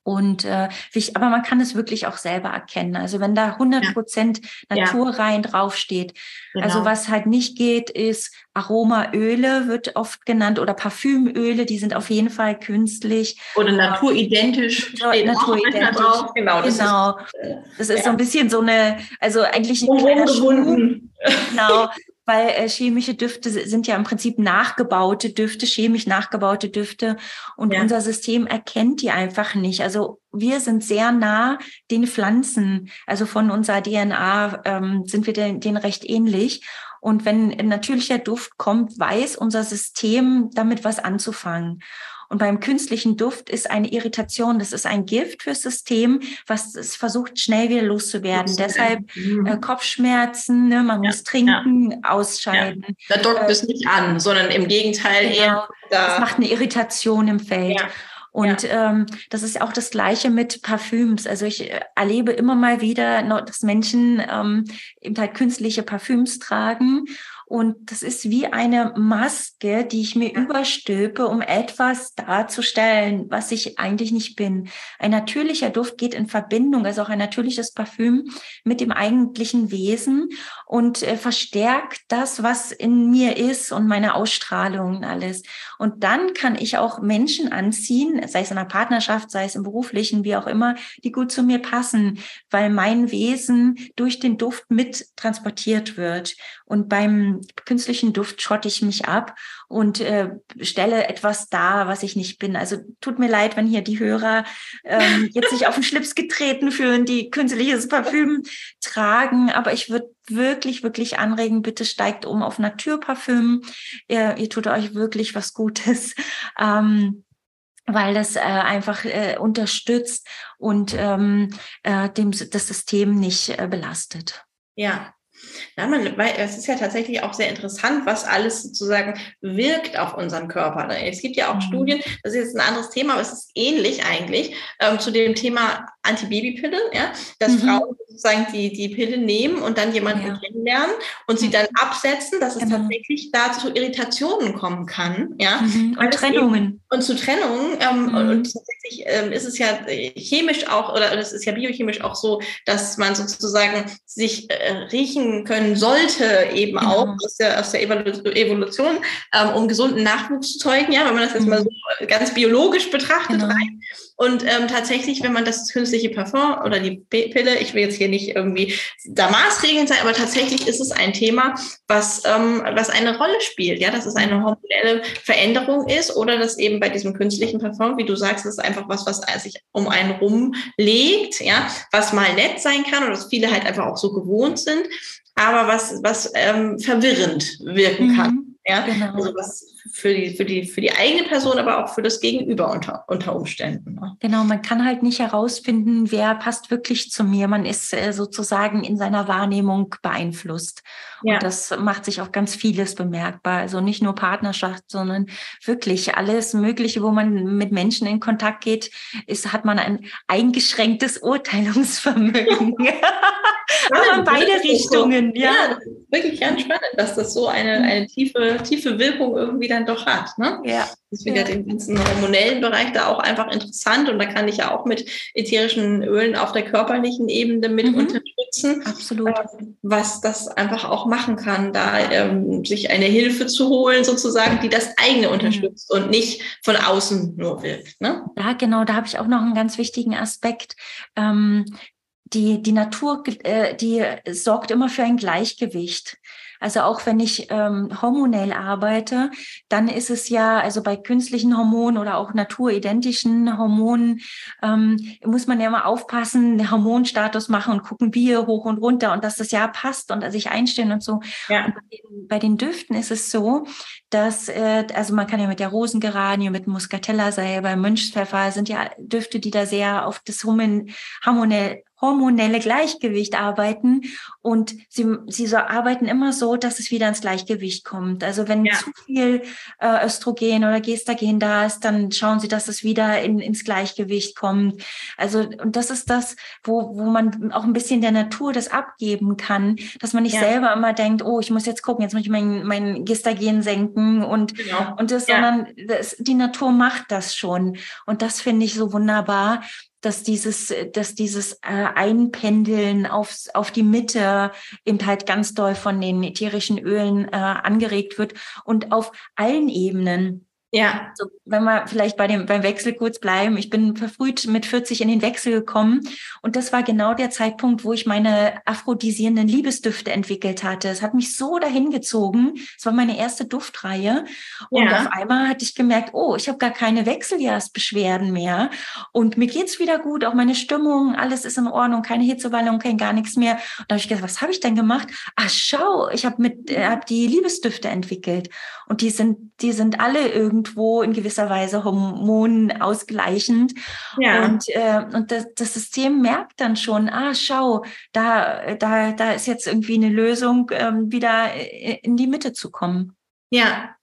Und äh, aber man kann es wirklich auch selber erkennen. Also wenn da 100 Prozent ja. naturrein ja. draufsteht. Genau. Also was halt nicht geht, ist Aromaöle wird oft genannt oder Parfümöle, die sind auf jeden Fall künstlich. Oder naturidentisch. Äh, naturidentisch. Drauf. Genau, das genau. ist, äh, das ist ja. so ein bisschen so eine, also eigentlich ein kleiner. Genau, weil äh, chemische Düfte sind ja im Prinzip nachgebaute Düfte, chemisch nachgebaute Düfte und ja. unser System erkennt die einfach nicht. Also wir sind sehr nah den Pflanzen, also von unserer DNA ähm, sind wir denen, denen recht ähnlich. Und wenn ein natürlicher Duft kommt, weiß unser System damit was anzufangen. Und beim künstlichen Duft ist eine Irritation, das ist ein Gift fürs System, was es versucht, schnell wieder loszuwerden. Deshalb mhm. äh, Kopfschmerzen, ne, man ja, muss trinken, ja. ausscheiden. Ja. Da dockt äh, es nicht an, sondern im Gegenteil genau, eher. Da. Das macht eine Irritation im Feld. Und ja. ähm, das ist auch das Gleiche mit Parfüms. Also ich äh, erlebe immer mal wieder, dass Menschen ähm, eben halt künstliche Parfüms tragen und das ist wie eine Maske, die ich mir überstülpe, um etwas darzustellen, was ich eigentlich nicht bin. Ein natürlicher Duft geht in Verbindung, also auch ein natürliches Parfüm mit dem eigentlichen Wesen und äh, verstärkt das, was in mir ist und meine Ausstrahlung und alles. Und dann kann ich auch Menschen anziehen, sei es in einer Partnerschaft, sei es im beruflichen, wie auch immer, die gut zu mir passen, weil mein Wesen durch den Duft mit transportiert wird. Und beim künstlichen Duft schotte ich mich ab und äh, stelle etwas dar, was ich nicht bin. Also tut mir leid, wenn hier die Hörer ähm, jetzt sich auf den Schlips getreten fühlen, die künstliches Parfüm tragen. Aber ich würde wirklich, wirklich anregen, bitte steigt um auf Naturparfüm. Ihr, ihr tut euch wirklich was Gutes. Ähm, weil das äh, einfach äh, unterstützt und ähm, äh, dem, das System nicht äh, belastet. Ja, Ja, man, weil es ist ja tatsächlich auch sehr interessant, was alles sozusagen wirkt auf unseren Körper. Es gibt ja auch mhm. Studien, das ist jetzt ein anderes Thema, aber es ist ähnlich eigentlich ähm, zu dem Thema Antibabypille, ja, dass mhm. Frauen sozusagen die, die Pille nehmen und dann jemanden ja. kennenlernen und sie dann absetzen, dass es genau. tatsächlich da zu Irritationen kommen kann, ja. Mhm. Und Trennungen. Eben, und zu Trennungen. Ähm, mhm. Und tatsächlich ähm, ist es ja chemisch auch, oder es ist ja biochemisch auch so, dass man sozusagen sich äh, riechen können sollte, eben genau. auch aus der, aus der Evolution, ähm, um gesunden Nachwuchs zu zeugen, ja, wenn man das jetzt mal mhm. so ganz biologisch betrachtet genau. rein. Und ähm, tatsächlich, wenn man das künstliche Parfum oder die Pille, ich will jetzt hier nicht irgendwie da Maßregeln sein, aber tatsächlich ist es ein Thema, was, ähm, was eine Rolle spielt, ja, dass es eine hormonelle Veränderung ist oder dass eben bei diesem künstlichen Parfum, wie du sagst, es ist einfach was, was sich um einen rumlegt, ja, was mal nett sein kann oder dass viele halt einfach auch so gewohnt sind, aber was, was ähm, verwirrend wirken kann. Mhm. Ja, genau. also was für die, für, die, für die eigene Person, aber auch für das Gegenüber unter, unter Umständen. Ne? Genau, man kann halt nicht herausfinden, wer passt wirklich zu mir. Man ist äh, sozusagen in seiner Wahrnehmung beeinflusst. Ja. Und das macht sich auch ganz vieles bemerkbar. Also nicht nur Partnerschaft, sondern wirklich alles Mögliche, wo man mit Menschen in Kontakt geht, ist, hat man ein eingeschränktes Urteilungsvermögen. aber in beide Richtungen, ja. ja. wirklich ganz spannend, dass das so eine, eine tiefe, tiefe Wirkung irgendwie dann doch hat. Ne? Ja. Das ist wieder ja. den ganzen hormonellen Bereich da auch einfach interessant und da kann ich ja auch mit ätherischen Ölen auf der körperlichen Ebene mit mhm. unterstützen. Absolut. Was das einfach auch machen kann, da ähm, sich eine Hilfe zu holen, sozusagen, die das eigene mhm. unterstützt mhm. und nicht von außen nur wirkt. Ne? Ja, genau, da habe ich auch noch einen ganz wichtigen Aspekt. Ähm, die, die Natur, äh, die sorgt immer für ein Gleichgewicht. Also auch wenn ich ähm, hormonell arbeite, dann ist es ja, also bei künstlichen Hormonen oder auch naturidentischen Hormonen, ähm, muss man ja immer aufpassen, Hormonstatus machen und gucken, wie hoch und runter und dass das ja passt und sich einstellen und so. Ja. Und bei, den, bei den Düften ist es so, dass, äh, also man kann ja mit der Rosengeranie, mit Muscatella, sei bei Mönchspfeffer, sind ja Düfte, die da sehr auf das hormonell hormonelle Gleichgewicht arbeiten und sie, sie so arbeiten immer so, dass es wieder ins Gleichgewicht kommt. Also wenn ja. zu viel äh, Östrogen oder Gestagen da ist, dann schauen sie, dass es wieder in, ins Gleichgewicht kommt. Also und das ist das, wo, wo man auch ein bisschen der Natur das abgeben kann, dass man nicht ja. selber immer denkt, oh, ich muss jetzt gucken, jetzt muss ich mein, mein Gestagen senken und, genau. und das, ja. sondern das, die Natur macht das schon. Und das finde ich so wunderbar dass dieses, dass dieses äh, Einpendeln aufs, auf die Mitte eben halt ganz doll von den ätherischen Ölen äh, angeregt wird und auf allen Ebenen. Ja. So, wenn wir vielleicht bei dem, beim Wechsel kurz bleiben. Ich bin verfrüht mit 40 in den Wechsel gekommen. Und das war genau der Zeitpunkt, wo ich meine aphrodisierenden Liebesdüfte entwickelt hatte. Es hat mich so dahin gezogen. Es war meine erste Duftreihe. Und ja. auf einmal hatte ich gemerkt, oh, ich habe gar keine Wechseljahrsbeschwerden mehr. Und mir geht's wieder gut. Auch meine Stimmung, alles ist in Ordnung. Keine Hitzewallung, kein gar nichts mehr. Und da habe ich gedacht, was habe ich denn gemacht? Ach, schau, ich habe mit, äh, hab die Liebesdüfte entwickelt. Und die sind, die sind alle irgendwie irgendwo in gewisser Weise hormonausgleichend. Ja. Und, äh, und das, das System merkt dann schon, ah, schau, da, da, da ist jetzt irgendwie eine Lösung, ähm, wieder in die Mitte zu kommen. Ja,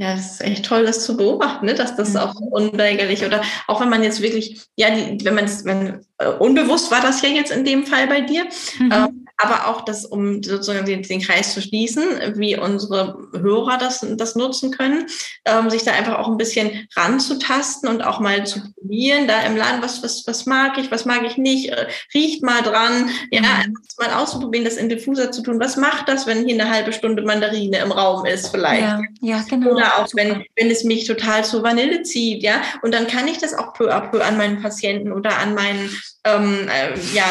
ja, das ist echt toll, das zu beobachten, ne? dass das mhm. auch unweigerlich oder auch wenn man jetzt wirklich, ja, die, wenn man es, wenn äh, unbewusst war das ja jetzt in dem Fall bei dir, mhm. ähm, aber auch das, um sozusagen den, den, Kreis zu schließen, wie unsere Hörer das, das nutzen können, ähm, sich da einfach auch ein bisschen ranzutasten und auch mal zu probieren, da im Laden, was, was, was mag ich, was mag ich nicht, äh, riecht mal dran, ja, mhm. mal auszuprobieren, das in Diffuser zu tun. Was macht das, wenn hier eine halbe Stunde Mandarine im Raum ist, vielleicht? Ja, ja genau. Oder auch, wenn, wenn es mich total zu Vanille zieht, ja, und dann kann ich das auch peu à peu an meinen Patienten oder an meinen ähm, äh, ja,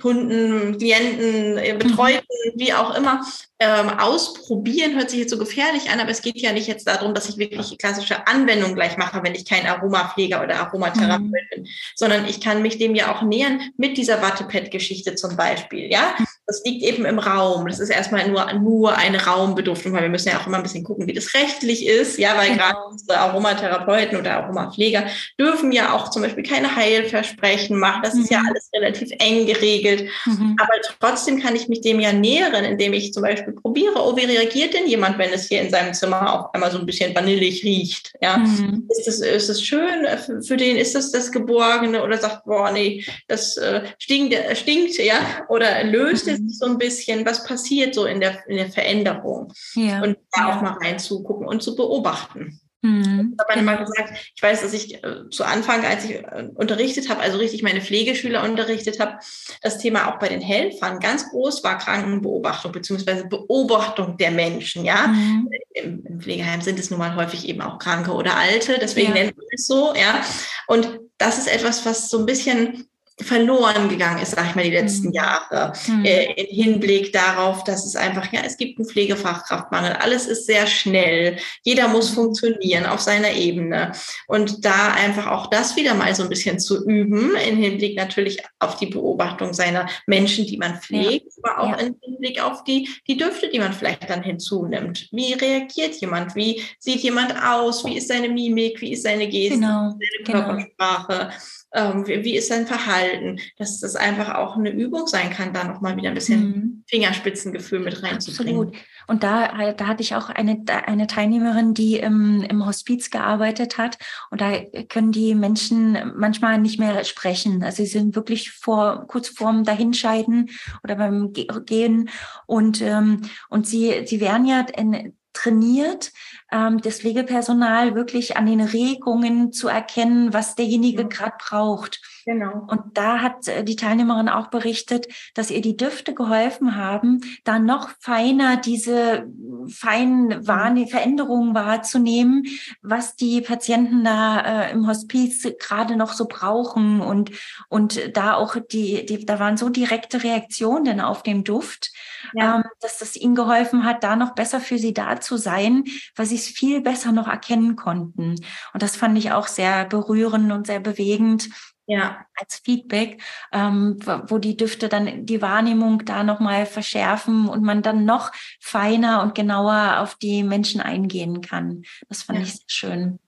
Kunden, Klienten, äh, Betreuten, wie auch immer, ähm, ausprobieren hört sich jetzt so gefährlich an, aber es geht ja nicht jetzt darum, dass ich wirklich klassische Anwendung gleich mache, wenn ich kein Aromapfleger oder Aromatherapeut mhm. bin, sondern ich kann mich dem ja auch nähern mit dieser Wattepad-Geschichte zum Beispiel. Ja, das liegt eben im Raum. Das ist erstmal nur, nur eine Raumbeduftung, weil wir müssen ja auch immer ein bisschen gucken, wie das rechtlich ist. Ja, weil genau. gerade unsere Aromatherapeuten oder Aromapfleger dürfen ja auch zum Beispiel keine Heilversprechen machen. Das mhm. ist ja mhm. alles relativ eng geregelt. Mhm. Aber trotzdem kann ich mich dem ja nähern, indem ich zum Beispiel probiere, oh, wie reagiert denn jemand, wenn es hier in seinem Zimmer auf einmal so ein bisschen vanillig riecht? Ja, mhm. ist das, ist das schön für den? Ist das das Geborgene oder sagt, boah, nee, das äh, stinkt, äh, stinkt, ja? Oder löst mhm. es sich so ein bisschen? Was passiert so in der, in der Veränderung? Ja. Und da auch mal reinzugucken und zu beobachten. Mhm. Ich habe mal gesagt, ich weiß, dass ich äh, zu Anfang, als ich äh, unterrichtet habe, also richtig meine Pflegeschüler unterrichtet habe, das Thema auch bei den Helfern ganz groß war Krankenbeobachtung beziehungsweise Beobachtung der Menschen. Ja, mhm. Im, Im, Pflegeheim sind es nun mal häufig eben auch Kranke oder Alte, deswegen ja. nennt man es so. Ja, und das ist etwas, was so ein bisschen verloren gegangen ist, sag ich mal, die letzten mhm. Jahre, mhm. äh, im Hinblick darauf, dass es einfach, ja, es gibt einen Pflegefachkraftmangel, alles ist sehr schnell, jeder muss mhm. funktionieren auf seiner Ebene. Und da einfach auch das wieder mal so ein bisschen zu üben, im Hinblick natürlich auf die Beobachtung seiner Menschen, die man pflegt, ja. aber auch ja. im Hinblick auf die, die Düfte, die man vielleicht dann hinzunimmt. Wie reagiert jemand? Wie sieht jemand aus? Wie ist seine Mimik? Wie ist seine Geste? Genau. Seine genau. Körpersprache? Genau ähm, wie, wie, ist sein Verhalten, dass das einfach auch eine Übung sein kann, da nochmal wieder ein bisschen mhm. Fingerspitzengefühl mit reinzubringen. Absolut. Und da, da hatte ich auch eine, eine Teilnehmerin, die im, im Hospiz gearbeitet hat. Und da können die Menschen manchmal nicht mehr sprechen. Also sie sind wirklich vor, kurz vorm Dahinscheiden oder beim Gehen. Und, ähm, und sie, sie werden ja in, trainiert, ähm, das Pflegepersonal wirklich an den Regungen zu erkennen, was derjenige mhm. gerade braucht. Genau. Und da hat äh, die Teilnehmerin auch berichtet, dass ihr die Düfte geholfen haben, da noch feiner diese feinen Wahrne Veränderungen wahrzunehmen, was die Patienten da äh, im Hospiz gerade noch so brauchen und und da auch die, die da waren so direkte Reaktionen auf den Duft, ja. ähm, dass das ihnen geholfen hat, da noch besser für sie da zu sein, weil sie es viel besser noch erkennen konnten. Und das fand ich auch sehr berührend und sehr bewegend, ja. als Feedback, ähm, wo die Düfte dann die Wahrnehmung da nochmal verschärfen und man dann noch feiner und genauer auf die Menschen eingehen kann. Das fand ja. ich sehr schön.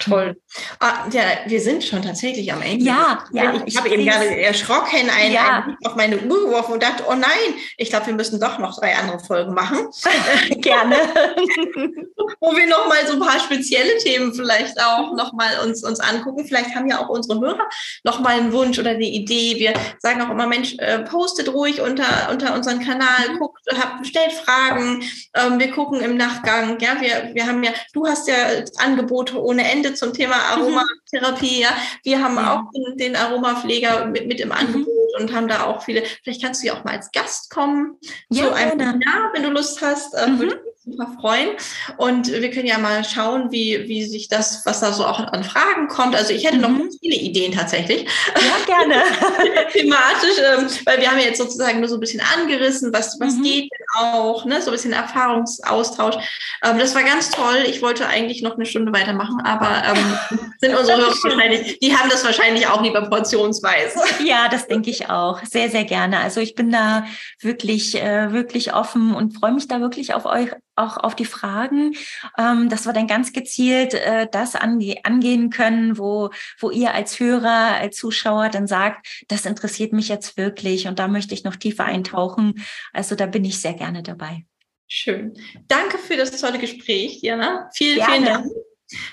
Toll. Ah, ja, wir sind schon tatsächlich am Ende. Ja, ja. Ich, ich habe eben gerade erschrocken einen, ja. einen auf meine Uhr geworfen und dachte, oh nein, ich glaube, wir müssen doch noch drei andere Folgen machen. Gerne. Wo wir noch mal so ein paar spezielle Themen vielleicht auch noch mal uns, uns angucken. Vielleicht haben ja auch unsere Hörer noch mal einen Wunsch oder eine Idee. Wir sagen auch immer, Mensch, äh, postet ruhig unter, unter unseren Kanal, mhm. guckt, habt, stellt Fragen. Ähm, wir gucken im Nachgang. Ja, wir, wir haben ja, du hast ja Angebote ohne Ende zum Thema. Aromatherapie. Ja. Wir haben ja. auch den, den, Aromapfleger mit, mit im mhm. Angebot mhm. und haben da auch viele. Vielleicht kannst du ja auch mal als Gast kommen ja, zu einem Webinar, wenn du Lust hast. Äh, mhm. Würde super freuen. Und wir können ja mal schauen, wie, wie sich das, was da so auch an Fragen kommt. Also ich hätte mhm. noch viele Ideen tatsächlich. Ja, gerne. Thematisch, ähm, weil wir haben ja jetzt sozusagen nur so ein bisschen angerissen, was, was mhm. geht denn auch, ne? so ein bisschen Erfahrungsaustausch. Ähm, das war ganz toll. Ich wollte eigentlich noch eine Stunde weitermachen, aber ähm, sind unsere Hörer wahrscheinlich, die haben das wahrscheinlich auch lieber portionsweise. Ja, das denke ich auch. Sehr, sehr gerne. Also ich bin da wirklich, äh, wirklich offen und freue mich da wirklich auf euch auch auf die Fragen, ähm, dass wir dann ganz gezielt äh, das ange angehen können, wo, wo ihr als Hörer, als Zuschauer dann sagt, das interessiert mich jetzt wirklich und da möchte ich noch tiefer eintauchen. Also da bin ich sehr gerne dabei. Schön. Danke für das tolle Gespräch, Jana. Vielen, gerne. vielen Dank.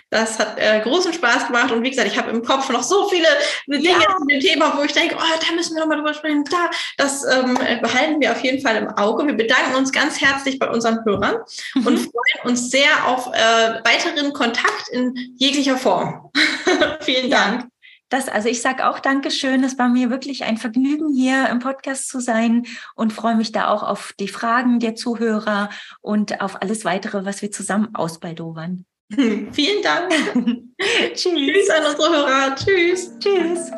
Das hat äh, großen Spaß gemacht und wie gesagt, ich habe im Kopf noch so viele Dinge ja. zu dem Thema, wo ich denke, oh, da müssen wir noch mal drüber sprechen. Da, das ähm, behalten wir auf jeden Fall im Auge. Wir bedanken uns ganz herzlich bei unseren Hörern mhm. und freuen uns sehr auf äh, weiteren Kontakt in jeglicher Form. Vielen Dank. Ja. Das, also ich sage auch Dankeschön. Es war mir wirklich ein Vergnügen, hier im Podcast zu sein und freue mich da auch auf die Fragen der Zuhörer und auf alles weitere, was wir zusammen ausbaldowern. Vielen Dank. Tschüss. Tschüss an unsere Hörer. Tschüss. Tschüss.